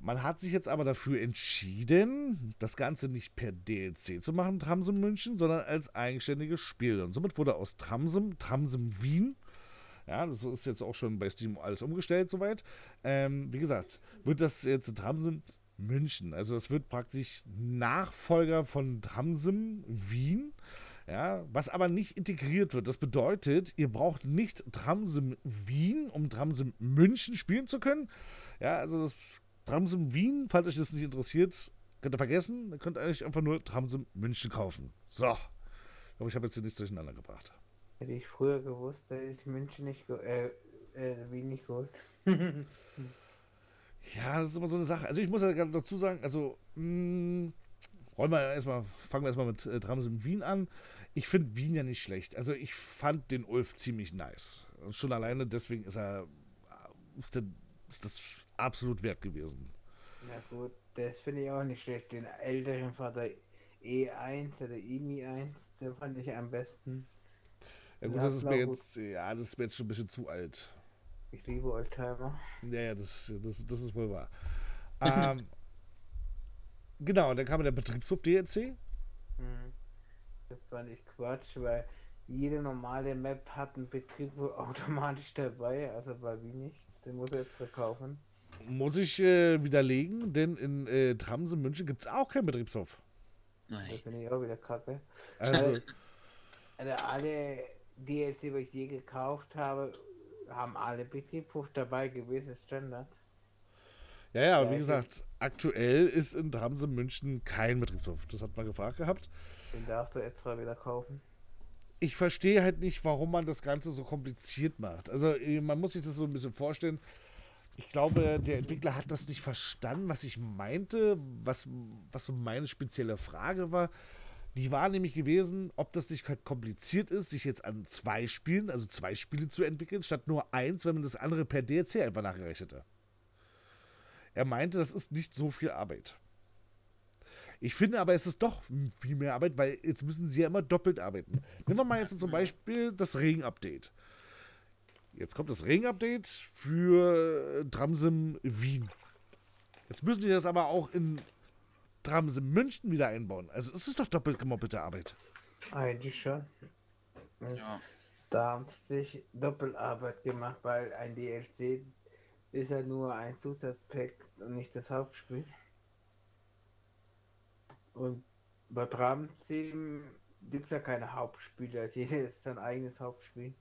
Man hat sich jetzt aber dafür entschieden, das Ganze nicht per DLC zu machen, Tramsim München, sondern als eigenständiges Spiel. Und somit wurde aus Tramsim Tramsim Wien. Ja, das ist jetzt auch schon bei Steam alles umgestellt soweit. Ähm, wie gesagt, wird das jetzt Tramsim München. Also es wird praktisch Nachfolger von Tramsim Wien. Ja, was aber nicht integriert wird. Das bedeutet, ihr braucht nicht Tramsim Wien, um Tramsim München spielen zu können. Ja, also das Tramsim Wien, falls euch das nicht interessiert, könnt ihr vergessen. Dann könnt ihr euch einfach nur Tramsim München kaufen. So. Ich glaube, ich habe jetzt hier nichts durcheinander gebracht. Hätte ich früher gewusst, hätte ich München nicht äh, äh, Wien nicht geholt. Ja, das ist immer so eine Sache. Also ich muss ja gerade dazu sagen, also mh, wollen wir erstmal, fangen wir erstmal mit äh, Tramsim Wien an. Ich finde Wien ja nicht schlecht. Also ich fand den Ulf ziemlich nice. Und schon alleine deswegen ist er ist, der, ist das absolut wert gewesen. Ja gut, das finde ich auch nicht schlecht. Den älteren Vater E1 oder IMI 1, den fand ich am besten. Ja gut, Ja, das ist na mir gut. jetzt, ja, das ist mir jetzt schon ein bisschen zu alt. Ich liebe Oldtimer. Ja, ja, das, das, das ist wohl wahr. ähm, genau, dann kam der Betriebshof DLC. Hm. Das fand ich Quatsch, weil jede normale Map hat einen Betrieb wohl automatisch dabei, also bei Wien nicht. Den muss er jetzt verkaufen. Muss ich äh, widerlegen, denn in äh, Tramsen München gibt es auch keinen Betriebshof. Da Nein. finde ich auch wieder kacke. Also, Also alle DLC, die ich je gekauft habe, haben alle Betriebshof dabei gewesen, Standard. Ja, ja, aber Ja, wie gesagt, aktuell ist in Dramsen München kein Betriebshof. Das hat man gefragt gehabt. Den darfst du extra wieder kaufen. ich verstehe halt nicht, warum man das Ganze so kompliziert macht. Also äh, man muss sich das so ein bisschen vorstellen. Ich glaube, der Entwickler hat das nicht verstanden, was ich meinte, was, was so meine spezielle Frage war. Die war nämlich gewesen, ob das nicht halt kompliziert ist, sich jetzt an zwei Spielen, also zwei Spiele zu entwickeln, statt nur eins, wenn man das andere per DLC einfach nachgerechnet hat. Er meinte, das ist nicht so viel Arbeit. Ich finde aber, es ist doch viel mehr Arbeit, weil jetzt müssen sie ja immer doppelt arbeiten. Nehmen wir mal jetzt zum Beispiel das Regen-Update. Jetzt kommt das Regen-Update für Tramsim Wien. Jetzt müssen die das aber auch in Tramsim München wieder einbauen. Also es ist doch doppelt gemoppelte Arbeit. Eigentlich schon. Ja. Da haben sie sich Doppelarbeit gemacht, weil ein DLC ist ja nur ein Zusatzpack und nicht das Hauptspiel. Und bei Dram 7 gibt es ja keine Hauptspiele, also jeder ist sein eigenes Hauptspiel.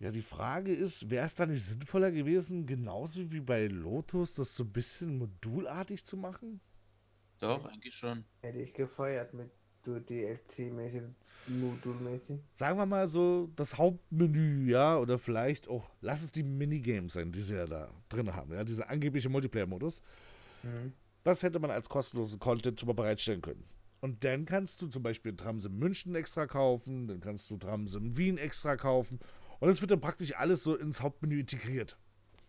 Ja, die Frage ist, wäre es da nicht sinnvoller gewesen, genauso wie bei Lotus, das so ein bisschen modulartig zu machen? Doch, eigentlich schon. Hätte ich gefeiert mit du DLC-mäßig, Modulmäßig. Sagen wir mal so, das Hauptmenü, ja, oder vielleicht auch, lass es die Minigames sein, die sie ja da drin haben, ja, dieser angebliche Multiplayer-Modus. Mhm. Das hätte man als kostenlosen Content schon mal bereitstellen können. Und dann kannst du zum Beispiel Tramsim München extra kaufen, dann kannst du Tramsim Wien extra kaufen. Und es wird dann praktisch alles so ins Hauptmenü integriert.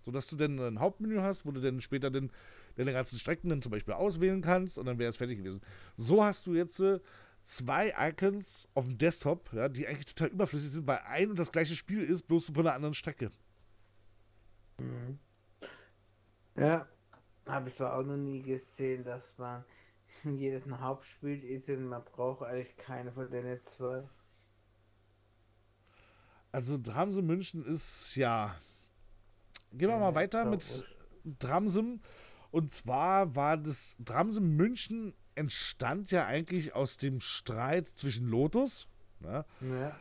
Sodass du dann ein Hauptmenü hast, wo du dann später dann deine ganzen Strecken dann zum Beispiel auswählen kannst und dann wäre es fertig gewesen. So hast du jetzt äh, zwei Icons auf dem Desktop, ja, die eigentlich total überflüssig sind, weil ein und das gleiche Spiel ist, bloß von einer anderen Strecke. Ja, habe ich zwar auch noch nie gesehen, dass man jedes ein Hauptspiel ist und man braucht eigentlich keine von den zwei. Also Dramsim München ist ja. Gehen wir Ja, mal weiter mit Dramsim. Und zwar war das Dramsim München entstand ja eigentlich aus dem Streit zwischen Lotus. Ne? Ja,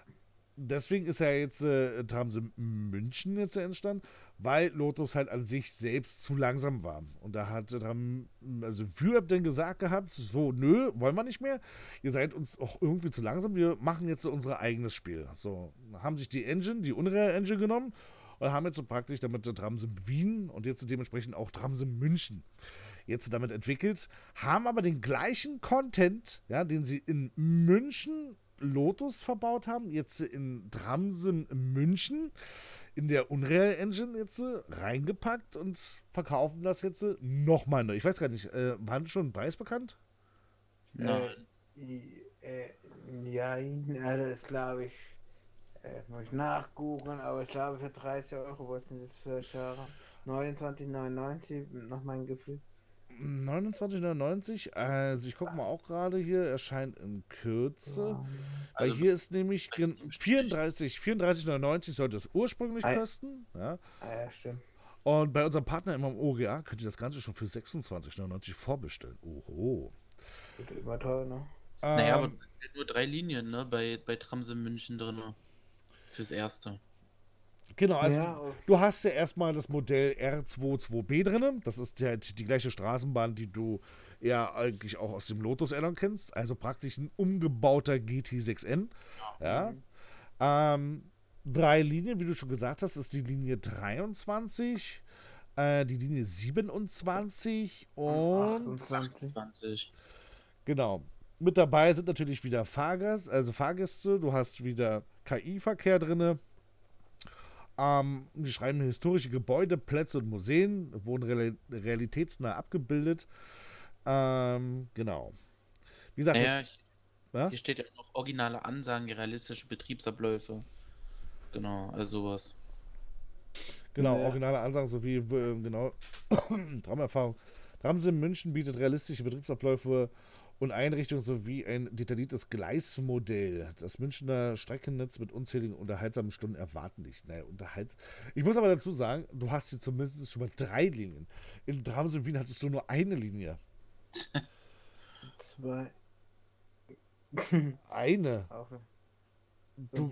Deswegen ist ja jetzt äh, Dramsim München jetzt entstanden, weil Lotus halt an sich selbst zu langsam war. Und da hat Dram, also Fürab dann gesagt gehabt, so, nö, wollen wir nicht mehr. Ihr seid uns auch irgendwie zu langsam, wir machen jetzt so unser eigenes Spiel. So, haben sich die Engine, die Unreal Engine genommen und haben jetzt so praktisch damit Dramsim Wien und jetzt dementsprechend auch Dramsim München jetzt damit entwickelt, haben aber den gleichen Content, ja, den sie in München Lotus verbaut haben, jetzt in Dramsim München in der Unreal Engine jetzt äh, reingepackt und verkaufen das jetzt äh, nochmal neu. Ich weiß gar nicht, äh, waren schon ein Preis bekannt? Nein. I- äh, ja, also das glaube ich, äh, muss ich nachgoogeln, aber ich glaube für 30 Euro wollten das für Schara. 29,99 nach meinem Gefühl. 29,99. Also ich gucke mal auch gerade hier, erscheint in Kürze. Ja. Weil Also, hier ist nämlich gen- weiß nicht. 34, 34,99 sollte es ursprünglich Ei. kosten. Ja. Ah, ja, stimmt. Und bei unserem Partner im OGA könnt ihr das Ganze schon für 26,99 vorbestellen. Oho. Wird immer teuer, ne? Naja, aber Ähm, du hast ja nur drei Linien, ne? Bei, bei Tramsim München drin. Fürs erste. Genau, also ja, du hast ja erstmal das Modell R22B drin. Das ist ja die, gleiche Straßenbahn, die du ja eigentlich auch aus dem Lotus Addon kennst. Also praktisch ein umgebauter GT6N. Ja. Ähm, drei Linien, wie du schon gesagt hast, ist die Linie 23, äh, die Linie 27 und 28. 20. Genau. Mit dabei sind natürlich wieder Fahrgast, also Fahrgäste. Du hast wieder KI-Verkehr drin. Ähm, die schreiben historische Gebäude, Plätze und Museen, wurden real realitätsnah abgebildet. Ähm, genau. Wie gesagt, Naja, das, ja? hier steht ja noch originale Ansagen, realistische Betriebsabläufe. Genau, also sowas. genau, Ja. originale Ansagen sowie, äh, genau, Traumerfahrung. Ramsim München bietet realistische Betriebsabläufe und Einrichtungen sowie ein detailliertes Gleismodell. Das Münchner Streckennetz mit unzähligen unterhaltsamen Stunden erwarten dich. Naja, unterhalt. Ich muss aber dazu sagen, du hast hier zumindest schon mal drei Linien. In Dramsen Wien hattest du nur eine Linie. Zwei. Eine. Auf, Du,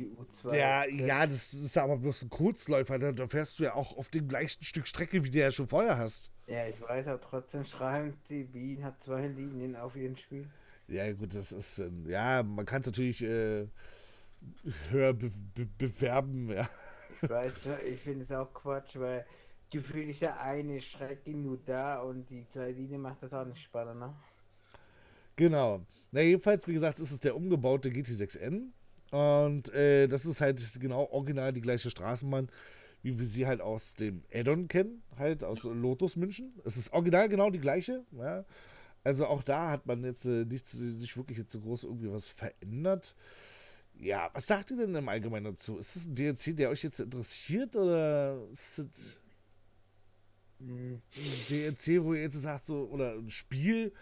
ja, ja, das ist aber bloß ein Kurzläufer. Da, da, fährst du ja auch auf dem gleichen Stück Strecke, wie du ja schon vorher hast. Ja, ich weiß, aber trotzdem schreiben die Wien hat zwei Linien auf ihrem Spiel. Ja, gut, das ist, ähm, ja, man kann es natürlich äh, höher be be bewerben, ja. Ich weiß, ich finde es auch Quatsch, weil gefühlt ist ja eine Strecke nur da und die zwei Linien macht das auch nicht spannender. Genau. Na, jedenfalls, wie gesagt, ist es der umgebaute GT6N. Und äh, das ist halt genau original die gleiche Straßenbahn, wie wir sie halt aus dem Addon kennen, halt aus Lotus München. Es ist original genau die gleiche. Ja. Also auch da hat man jetzt äh, nicht sich wirklich jetzt so groß irgendwie was verändert. Ja, was sagt ihr denn im Allgemeinen dazu? Ist es ein DLC, der euch jetzt interessiert oder ist es ein DLC, wo ihr jetzt sagt, so, oder ein Spiel,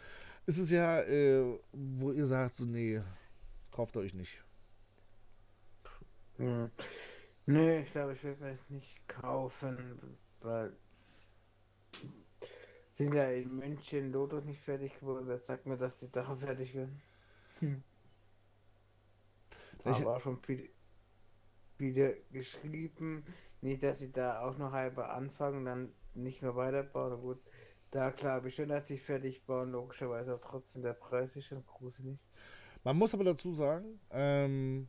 ist es ja, äh, wo ihr sagt, so, nee, kauft euch nicht. Hm. Nee, ich glaube, ich will mir es nicht kaufen, weil sind ja in München Lotus nicht fertig geworden. Wer sagt mir, dass die Sachen fertig werden? Hm. Da war schon viel, viele geschrieben. Nicht, dass sie da auch noch halber anfangen, dann nicht mehr weiterbauen. Gut, da glaube ich schon, dass sie fertig bauen, logischerweise, aber trotzdem der Preis ist schon gruselig. Man muss aber dazu sagen, ähm,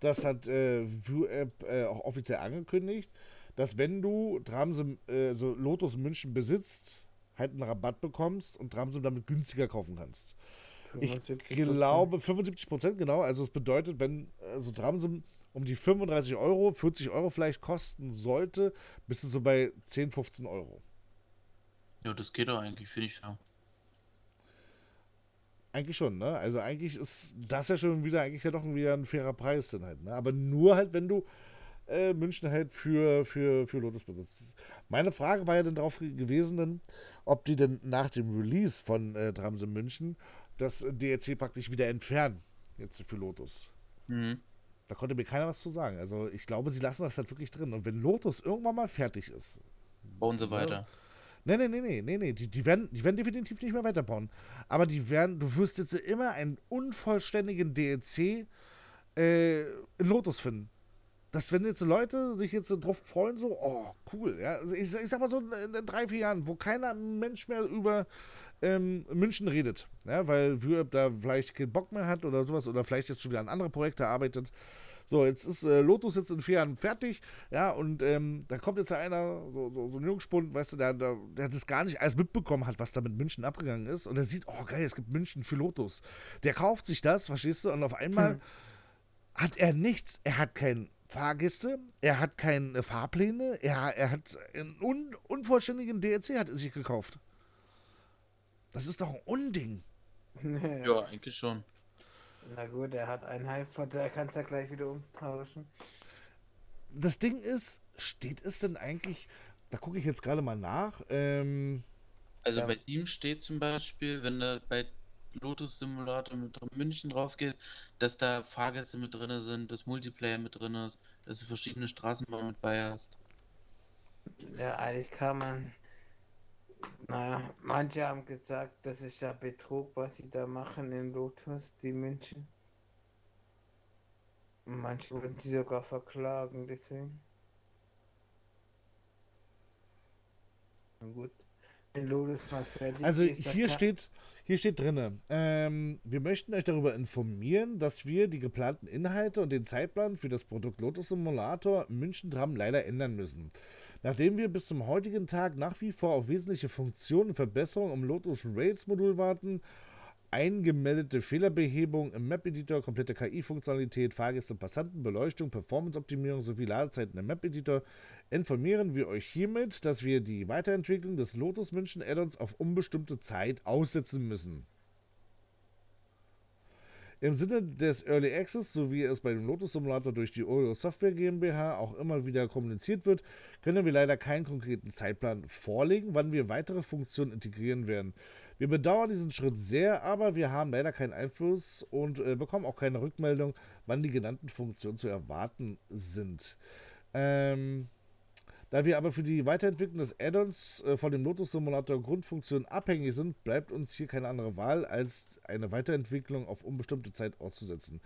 das hat äh, View-App äh, auch offiziell angekündigt, dass wenn du Tramsum, äh, so Lotus München besitzt, halt einen Rabatt bekommst und Tramsum damit günstiger kaufen kannst. Ich glaube 75 Prozent, genau. Also es bedeutet, wenn also Tramsum um die 35 Euro, 40 Euro vielleicht kosten sollte, bist du so bei 10, 15 Euro. Ja, das geht doch eigentlich, finde ich ja. Eigentlich schon, ne? Also eigentlich ist das ja schon wieder eigentlich ja doch wieder ein fairer Preis dann halt, ne? Aber nur halt, wenn du äh, München halt für, für, für Lotus besitzt. Meine Frage war ja dann darauf gewesen, dann, ob die denn nach dem Release von äh, Tramse München das DLC praktisch wieder entfernen, jetzt für Lotus. Mhm. Da konnte mir keiner was zu sagen. Also ich glaube, sie lassen das halt wirklich drin. Und wenn Lotus irgendwann mal fertig ist. Bauen sie weiter. Nee, nee, nee, nee, nee, nee. Die, die, werden, die werden definitiv nicht mehr weiterbauen. Aber die werden, du wirst jetzt immer einen unvollständigen DLC äh, in Lotus finden. Dass wenn jetzt Leute sich jetzt drauf freuen, so, oh, cool, ja. Also ich, ich sag mal so in, in drei, vier Jahren, wo keiner Mensch mehr über ähm, München redet, ja, weil Würb da vielleicht keinen Bock mehr hat oder sowas oder vielleicht jetzt schon wieder an andere Projekte arbeitet. So, jetzt ist äh, Lotus jetzt in vier Jahren fertig, ja, und ähm, da kommt jetzt einer, so, so, so ein Jungspund, weißt du, der, der, der das gar nicht alles mitbekommen hat, was da mit München abgegangen ist, und der sieht, oh geil, es gibt München für Lotus. Der kauft sich das, verstehst du, und auf einmal hm. hat er nichts, er hat kein Fahrgäste, er hat keine Fahrpläne, er, er hat einen un, unvollständigen DLC hat er sich gekauft. Das ist doch ein Unding. ja, eigentlich schon. Na gut, er hat einen Hype, der kann es ja gleich wieder umtauschen. Das Ding ist, steht es denn eigentlich, da gucke ich jetzt gerade mal nach. Ähm, also ja. bei ihm steht zum Beispiel, wenn du bei Lotus Simulator mit München drauf gehst, dass da Fahrgäste mit drin sind, dass Multiplayer mit drin ist, dass du verschiedene Straßenbahnen mit bei hast. Ja, eigentlich kann man naja, manche haben gesagt, das ist ja Betrug, was sie da machen in Lotus, die München. Manche würden sie sogar verklagen, deswegen. Na gut. Wenn Lotus mal fertig also hier steht, hier steht drinne, ähm, wir möchten euch darüber informieren, dass wir die geplanten Inhalte und den Zeitplan für das Produkt Lotus Simulator München Tram leider ändern müssen. Nachdem wir bis zum heutigen Tag nach wie vor auf wesentliche Funktionen und Verbesserungen im Lotus Rails Modul warten, eingemeldete Fehlerbehebung im Map-Editor, komplette KI-Funktionalität, Fahrgäste, Passanten, Beleuchtung, Performance-Optimierung sowie Ladezeiten im Map-Editor, informieren wir euch hiermit, dass wir die Weiterentwicklung des Lotus München Addons auf unbestimmte Zeit aussetzen müssen. Im Sinne des Early Access, so wie es bei dem Lotus Simulator durch die Oreo Software GmbH auch immer wieder kommuniziert wird, können wir leider keinen konkreten Zeitplan vorlegen, wann wir weitere Funktionen integrieren werden. Wir bedauern diesen Schritt sehr, aber wir haben leider keinen Einfluss und äh, bekommen auch keine Rückmeldung, wann die genannten Funktionen zu erwarten sind. Ähm, Da wir aber für die Weiterentwicklung des Add-ons äh, von dem Lotus Simulator Grundfunktionen abhängig sind, bleibt uns hier keine andere Wahl, als eine Weiterentwicklung auf unbestimmte Zeit auszusetzen.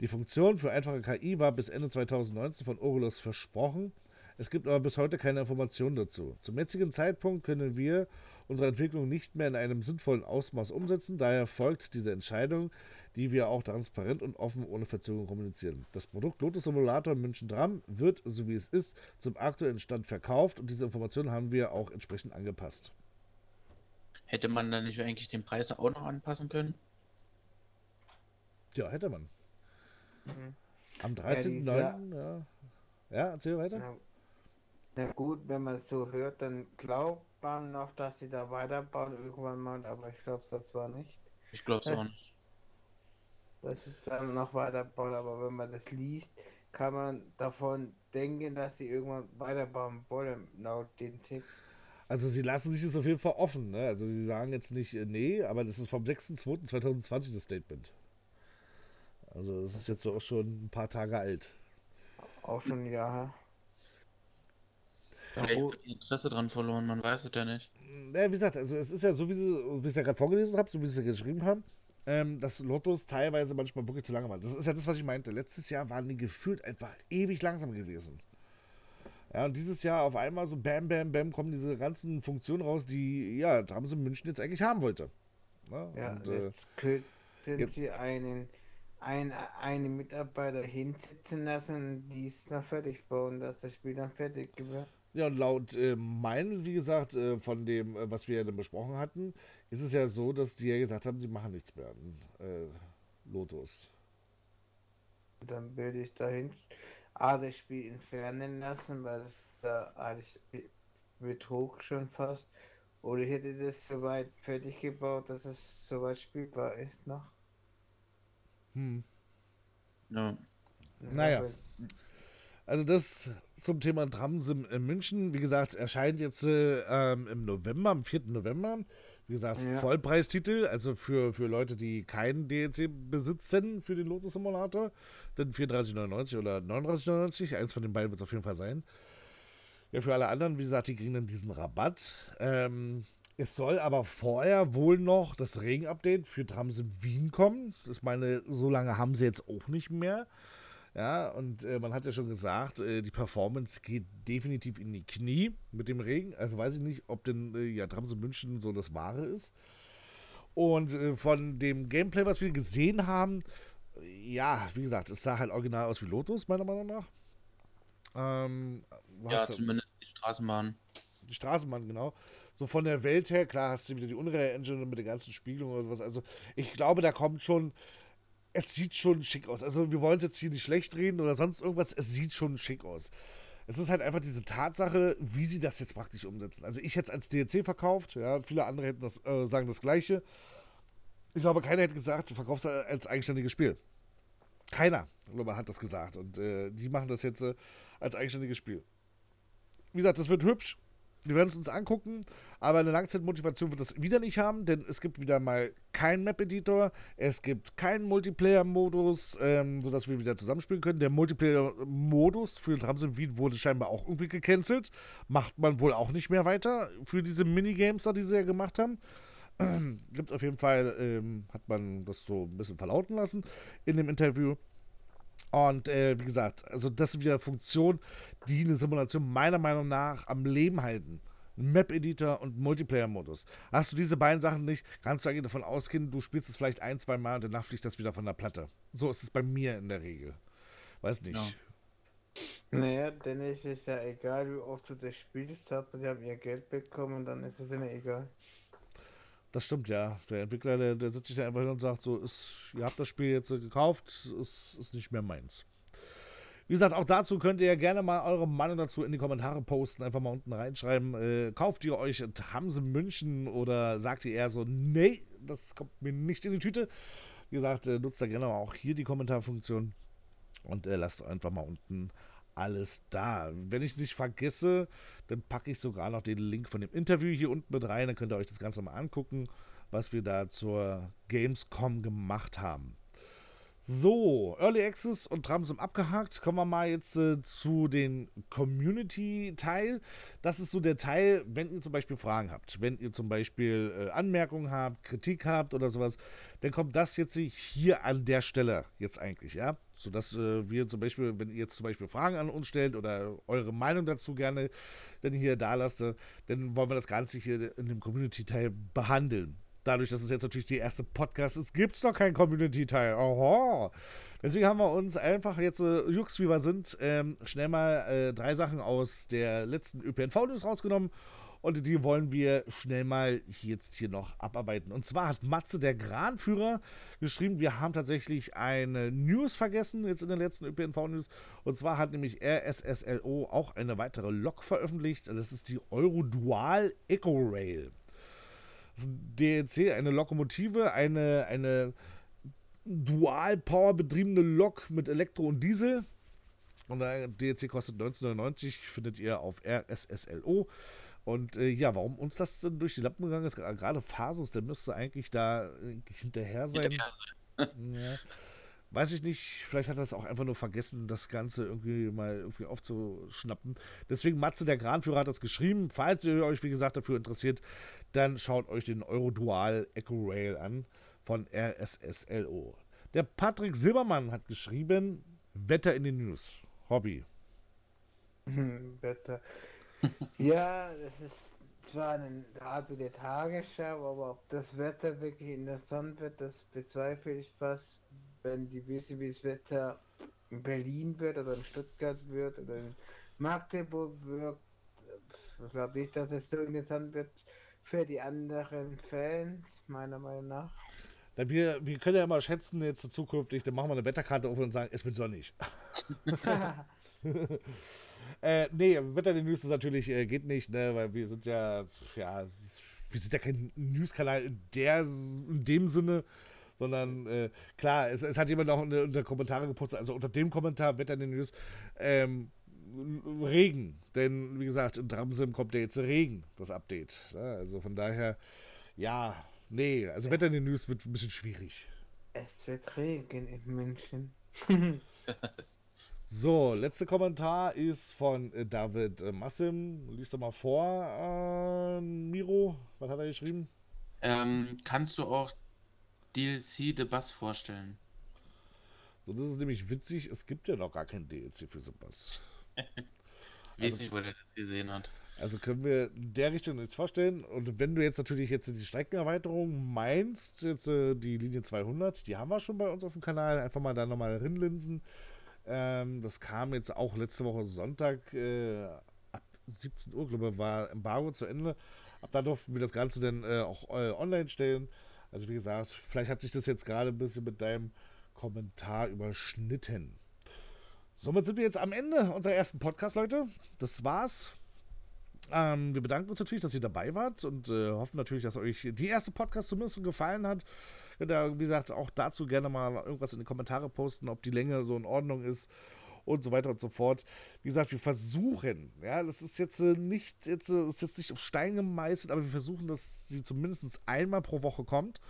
Die Funktion für einfache KI war bis Ende 2019 von Oculus versprochen. Es gibt aber bis heute keine Informationen dazu. Zum jetzigen Zeitpunkt können wir unsere Entwicklung nicht mehr in einem sinnvollen Ausmaß umsetzen. Daher folgt diese Entscheidung, die wir auch transparent und offen ohne Verzögerung kommunizieren. Das Produkt Lotus Simulator München Tram wird, so wie es ist, zum aktuellen Stand verkauft und diese Informationen haben wir auch entsprechend angepasst. Hätte man dann nicht eigentlich den Preis auch noch anpassen können? Ja, hätte man. Mhm. Am Ja, 13.09. dieser- Ja, ja, erzähl weiter. Na, na gut, wenn man es so hört, dann glaubt man noch, dass sie da weiterbauen irgendwann mal, aber ich glaube, das war nicht. Ich glaube es auch nicht. Dass sie dann noch weiterbauen, aber wenn man das liest, kann man davon denken, dass sie irgendwann weiterbauen wollen, laut dem Text. Also sie lassen sich das auf jeden Fall offen. Ne? Also sie sagen jetzt nicht äh, nee, aber das ist vom 6.2.2020 das Statement. Also das ist jetzt so auch schon ein paar Tage alt. Auch schon ein Jahr Vielleicht hat die Interesse dran verloren, man weiß es ja nicht. Ja, wie gesagt, also es ist ja so, wie, sie, wie ich es ja gerade vorgelesen habe, so wie sie es ja geschrieben haben, ähm, dass Lottos teilweise manchmal wirklich zu lange waren. Das ist ja das, was ich meinte. Letztes Jahr waren die gefühlt einfach ewig langsam gewesen. Ja, und dieses Jahr auf einmal so bam, bam, bam kommen diese ganzen Funktionen raus, die, ja, da haben sie München jetzt eigentlich haben wollte. Ne? Ja, und, äh, jetzt könnten jetzt- sie einen, ein, einen Mitarbeiter hinsitzen lassen und dies noch fertig bauen, dass das Spiel dann fertig wird. Ja, und laut äh, meinen, wie gesagt, äh, von dem, äh, was wir ja dann besprochen hatten, ist es ja so, dass die ja gesagt haben, die machen nichts mehr. Äh, Lotus. Dann würde ich dahin A, das Spiel entfernen lassen, weil das da alles be- Betrug schon fast. Oder ich hätte das soweit fertig gebaut, dass es soweit spielbar ist noch. Hm. Ja. Naja. Aber Also das zum Thema Tramsim in München. Wie gesagt, erscheint jetzt äh, im November, am 4. November. Wie gesagt, Ja. Vollpreistitel, also für, für Leute, die keinen DLC besitzen für den Lotus Simulator, dann 34,99 oder 39,99. Eins von den beiden wird es auf jeden Fall sein. Ja, für alle anderen, wie gesagt, die kriegen dann diesen Rabatt. Ähm, es soll aber vorher wohl noch das Regen-Update für Tramsim Wien kommen. Das meine, so lange haben sie jetzt auch nicht mehr. Ja, und äh, man hat ja schon gesagt, äh, die Performance geht definitiv in die Knie mit dem Regen. Also weiß ich nicht, ob denn äh, ja Tramse München so das Wahre ist. Und äh, von dem Gameplay, was wir gesehen haben, äh, ja, wie gesagt, es sah halt original aus wie Lotus, meiner Meinung nach. Ähm, Ja, zumindest die Straßenbahn. die Straßenbahn, genau. So von der Welt her, klar, hast du wieder die Unreal Engine mit der ganzen Spiegelung oder sowas. Also, ich glaube, da kommt schon. Es sieht schon schick aus. Also, wir wollen es jetzt hier nicht schlecht reden oder sonst irgendwas. Es sieht schon schick aus. Es ist halt einfach diese Tatsache, wie sie das jetzt praktisch umsetzen. Also, ich hätte es als DLC verkauft. Ja, viele andere hätten das, äh, sagen das Gleiche. Ich glaube, keiner hätte gesagt, du verkaufst es als eigenständiges Spiel. Keiner, glaube hat das gesagt. Und äh, die machen das jetzt äh, als eigenständiges Spiel. Wie gesagt, das wird hübsch. Wir werden es uns angucken, aber eine Langzeitmotivation wird das wieder nicht haben, denn es gibt wieder mal keinen Map-Editor, es gibt keinen Multiplayer-Modus, ähm, sodass wir wieder zusammenspielen können. Der Multiplayer-Modus für Tramsim Wien wurde scheinbar auch irgendwie gecancelt. Macht man wohl auch nicht mehr weiter für diese Minigames da, die sie ja gemacht haben. gibt auf jeden Fall, ähm, hat man das so ein bisschen verlauten lassen in dem Interview. Und äh, wie gesagt, also das sind wieder Funktionen, die eine Simulation meiner Meinung nach am Leben halten. Map-Editor und Multiplayer-Modus. Hast du diese beiden Sachen nicht, kannst du eigentlich davon ausgehen, du spielst es vielleicht ein, zwei Mal und danach fliegt das wieder von der Platte. So ist es bei mir in der Regel. Weiß nicht. Ja. Naja, denn es ist ja egal, wie oft du das spielst, aber sie haben ihr Geld bekommen und dann ist es ihnen egal. Das stimmt, ja. Der Entwickler, der, der sitzt sich da einfach hin und sagt, so, ist, ihr habt das Spiel jetzt äh, gekauft, ist, ist nicht mehr meins. Wie gesagt, auch dazu könnt ihr ja gerne mal eure Meinung dazu in die Kommentare posten, einfach mal unten reinschreiben. Äh, kauft ihr euch Tramse München oder sagt ihr eher so, nee, das kommt mir nicht in die Tüte? Wie gesagt, äh, nutzt da gerne auch hier die Kommentarfunktion und äh, lasst einfach mal unten alles da. Wenn ich nicht vergesse, dann packe ich sogar noch den Link von dem Interview hier unten mit rein. Dann könnt ihr euch das Ganze mal angucken, was wir da zur Gamescom gemacht haben. So, Early Access und Tramsum abgehakt. Kommen wir mal jetzt äh, zu den Community-Teil. Das ist so der Teil, wenn ihr zum Beispiel Fragen habt, wenn ihr zum Beispiel äh, Anmerkungen habt, Kritik habt oder sowas, dann kommt das jetzt hier an der Stelle jetzt eigentlich, ja. Sodass äh, wir zum Beispiel, wenn ihr jetzt zum Beispiel Fragen an uns stellt oder eure Meinung dazu gerne dann hier da lasst, dann wollen wir das Ganze hier in dem Community-Teil behandeln dadurch, dass es jetzt natürlich die erste Podcast ist, gibt es doch keinen Community-Teil. Oho. Deswegen haben wir uns einfach jetzt, äh, Jux wie wir sind, ähm, schnell mal äh, drei Sachen aus der letzten ÖPNV-News rausgenommen. Und die wollen wir schnell mal jetzt hier noch abarbeiten. Und zwar hat Matze, der Granführer, geschrieben, wir haben tatsächlich eine News vergessen, jetzt in den letzten ÖPNV-News. Und zwar hat nämlich RSSLO auch eine weitere Lok veröffentlicht. Das ist die Eurodual Eco Rail. DLC, eine Lokomotive, eine, eine Dual-Power betriebene Lok mit Elektro und Diesel. Und der DLC kostet 1999, findet ihr auf RSSLO. Und äh, ja, warum uns das denn durch die Lappen gegangen ist, gerade Fasus, der müsste eigentlich da hinterher sein. Ja. Weiß ich nicht, vielleicht hat er es auch einfach nur vergessen, das Ganze irgendwie mal irgendwie aufzuschnappen. Deswegen, Matze, der Kranführer, hat das geschrieben. Falls ihr euch, wie gesagt, dafür interessiert, dann schaut euch den Eurodual Echo Rail an von RSSLO. Der Patrick Silbermann hat geschrieben, Wetter in den News. Hobby. Wetter. ja, das ist zwar eine Art wie der Tagesschau, aber ob das Wetter wirklich interessant wird, das bezweifle ich fast wenn die wissen, wie das Wetter in Berlin wird oder in Stuttgart wird oder in Magdeburg wird, glaube ich, dass es so interessant wird für die anderen Fans, meiner Meinung nach. Na, wir, wir können ja immer schätzen, jetzt zukünftig, dann machen wir eine Wetterkarte auf und sagen, es wird sonnig. äh, nee, Wetter den News ist natürlich äh, geht nicht, ne, weil wir sind ja, ja, wir sind ja kein News-Kanal in, in dem Sinne, sondern äh, klar, es, es, hat jemand auch unter, unter Kommentare gepostet, also unter dem Kommentar Wetter in den News, ähm, Regen, denn wie gesagt, in Dramsim kommt ja jetzt Regen, das Update. Ja, ne? also von daher, ja, nee, also Wetter in den News wird ein bisschen schwierig. Es wird Regen in München. so, letzter Kommentar ist von äh, David äh, Massim. Lies doch mal vor, äh, Miro. Was hat er geschrieben? Ähm, kannst du auch DLC The Bus vorstellen. So, das ist nämlich witzig, es gibt ja noch gar kein DLC für The Bus. weiß also, nicht, wo der das gesehen hat. Also können wir in der Richtung nichts vorstellen. Und wenn du jetzt natürlich jetzt die Streckenerweiterung meinst, jetzt äh, die Linie 200, die haben wir schon bei uns auf dem Kanal, einfach mal da nochmal rinlinsen. Ähm, das kam jetzt auch letzte Woche Sonntag äh, ab 17 Uhr, glaube ich, war Embargo zu Ende. Ab da durften wir das Ganze dann äh, auch äh, online stellen. Also wie gesagt, vielleicht hat sich das jetzt gerade ein bisschen mit deinem Kommentar überschnitten. Somit sind wir jetzt am Ende unserer ersten Podcast, Leute. Das war's. Ähm, wir bedanken uns natürlich, dass ihr dabei wart und äh, hoffen natürlich, dass euch die erste Podcast zumindest gefallen hat. Ihr, wie gesagt, auch dazu gerne mal irgendwas in die Kommentare posten, ob die Länge so in Ordnung ist und so weiter und so fort. Wie gesagt, wir versuchen, ja, das ist jetzt äh, nicht, jetzt, äh, ist jetzt nicht auf Stein gemeißelt, aber wir versuchen, dass sie zumindest einmal pro Woche kommt.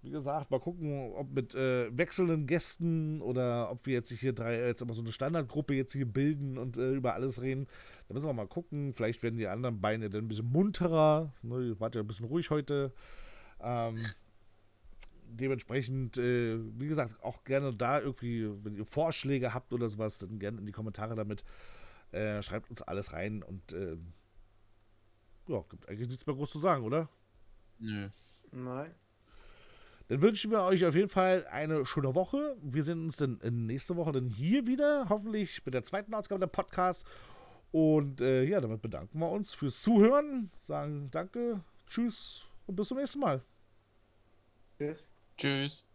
Wie gesagt, mal gucken, ob mit äh, wechselnden Gästen oder ob wir jetzt hier drei, jetzt immer so eine Standardgruppe jetzt hier bilden und äh, über alles reden. Da müssen wir mal gucken. Vielleicht werden die anderen Beine dann ein bisschen munterer. Ne, ihr wart ja ein bisschen ruhig heute. Ähm, dementsprechend, äh, wie gesagt, auch gerne da irgendwie, wenn ihr Vorschläge habt oder sowas, dann gerne in die Kommentare damit. Äh, schreibt uns alles rein und äh, ja, gibt eigentlich nichts mehr groß zu sagen, oder? Nö. Nein. Dann wünschen wir euch auf jeden Fall eine schöne Woche. Wir sehen uns dann nächste Woche dann hier wieder, hoffentlich mit der zweiten Ausgabe der Podcast. Und äh, ja, damit bedanken wir uns fürs Zuhören, sagen Danke, Tschüss und bis zum nächsten Mal. Tschüss. Tschüss.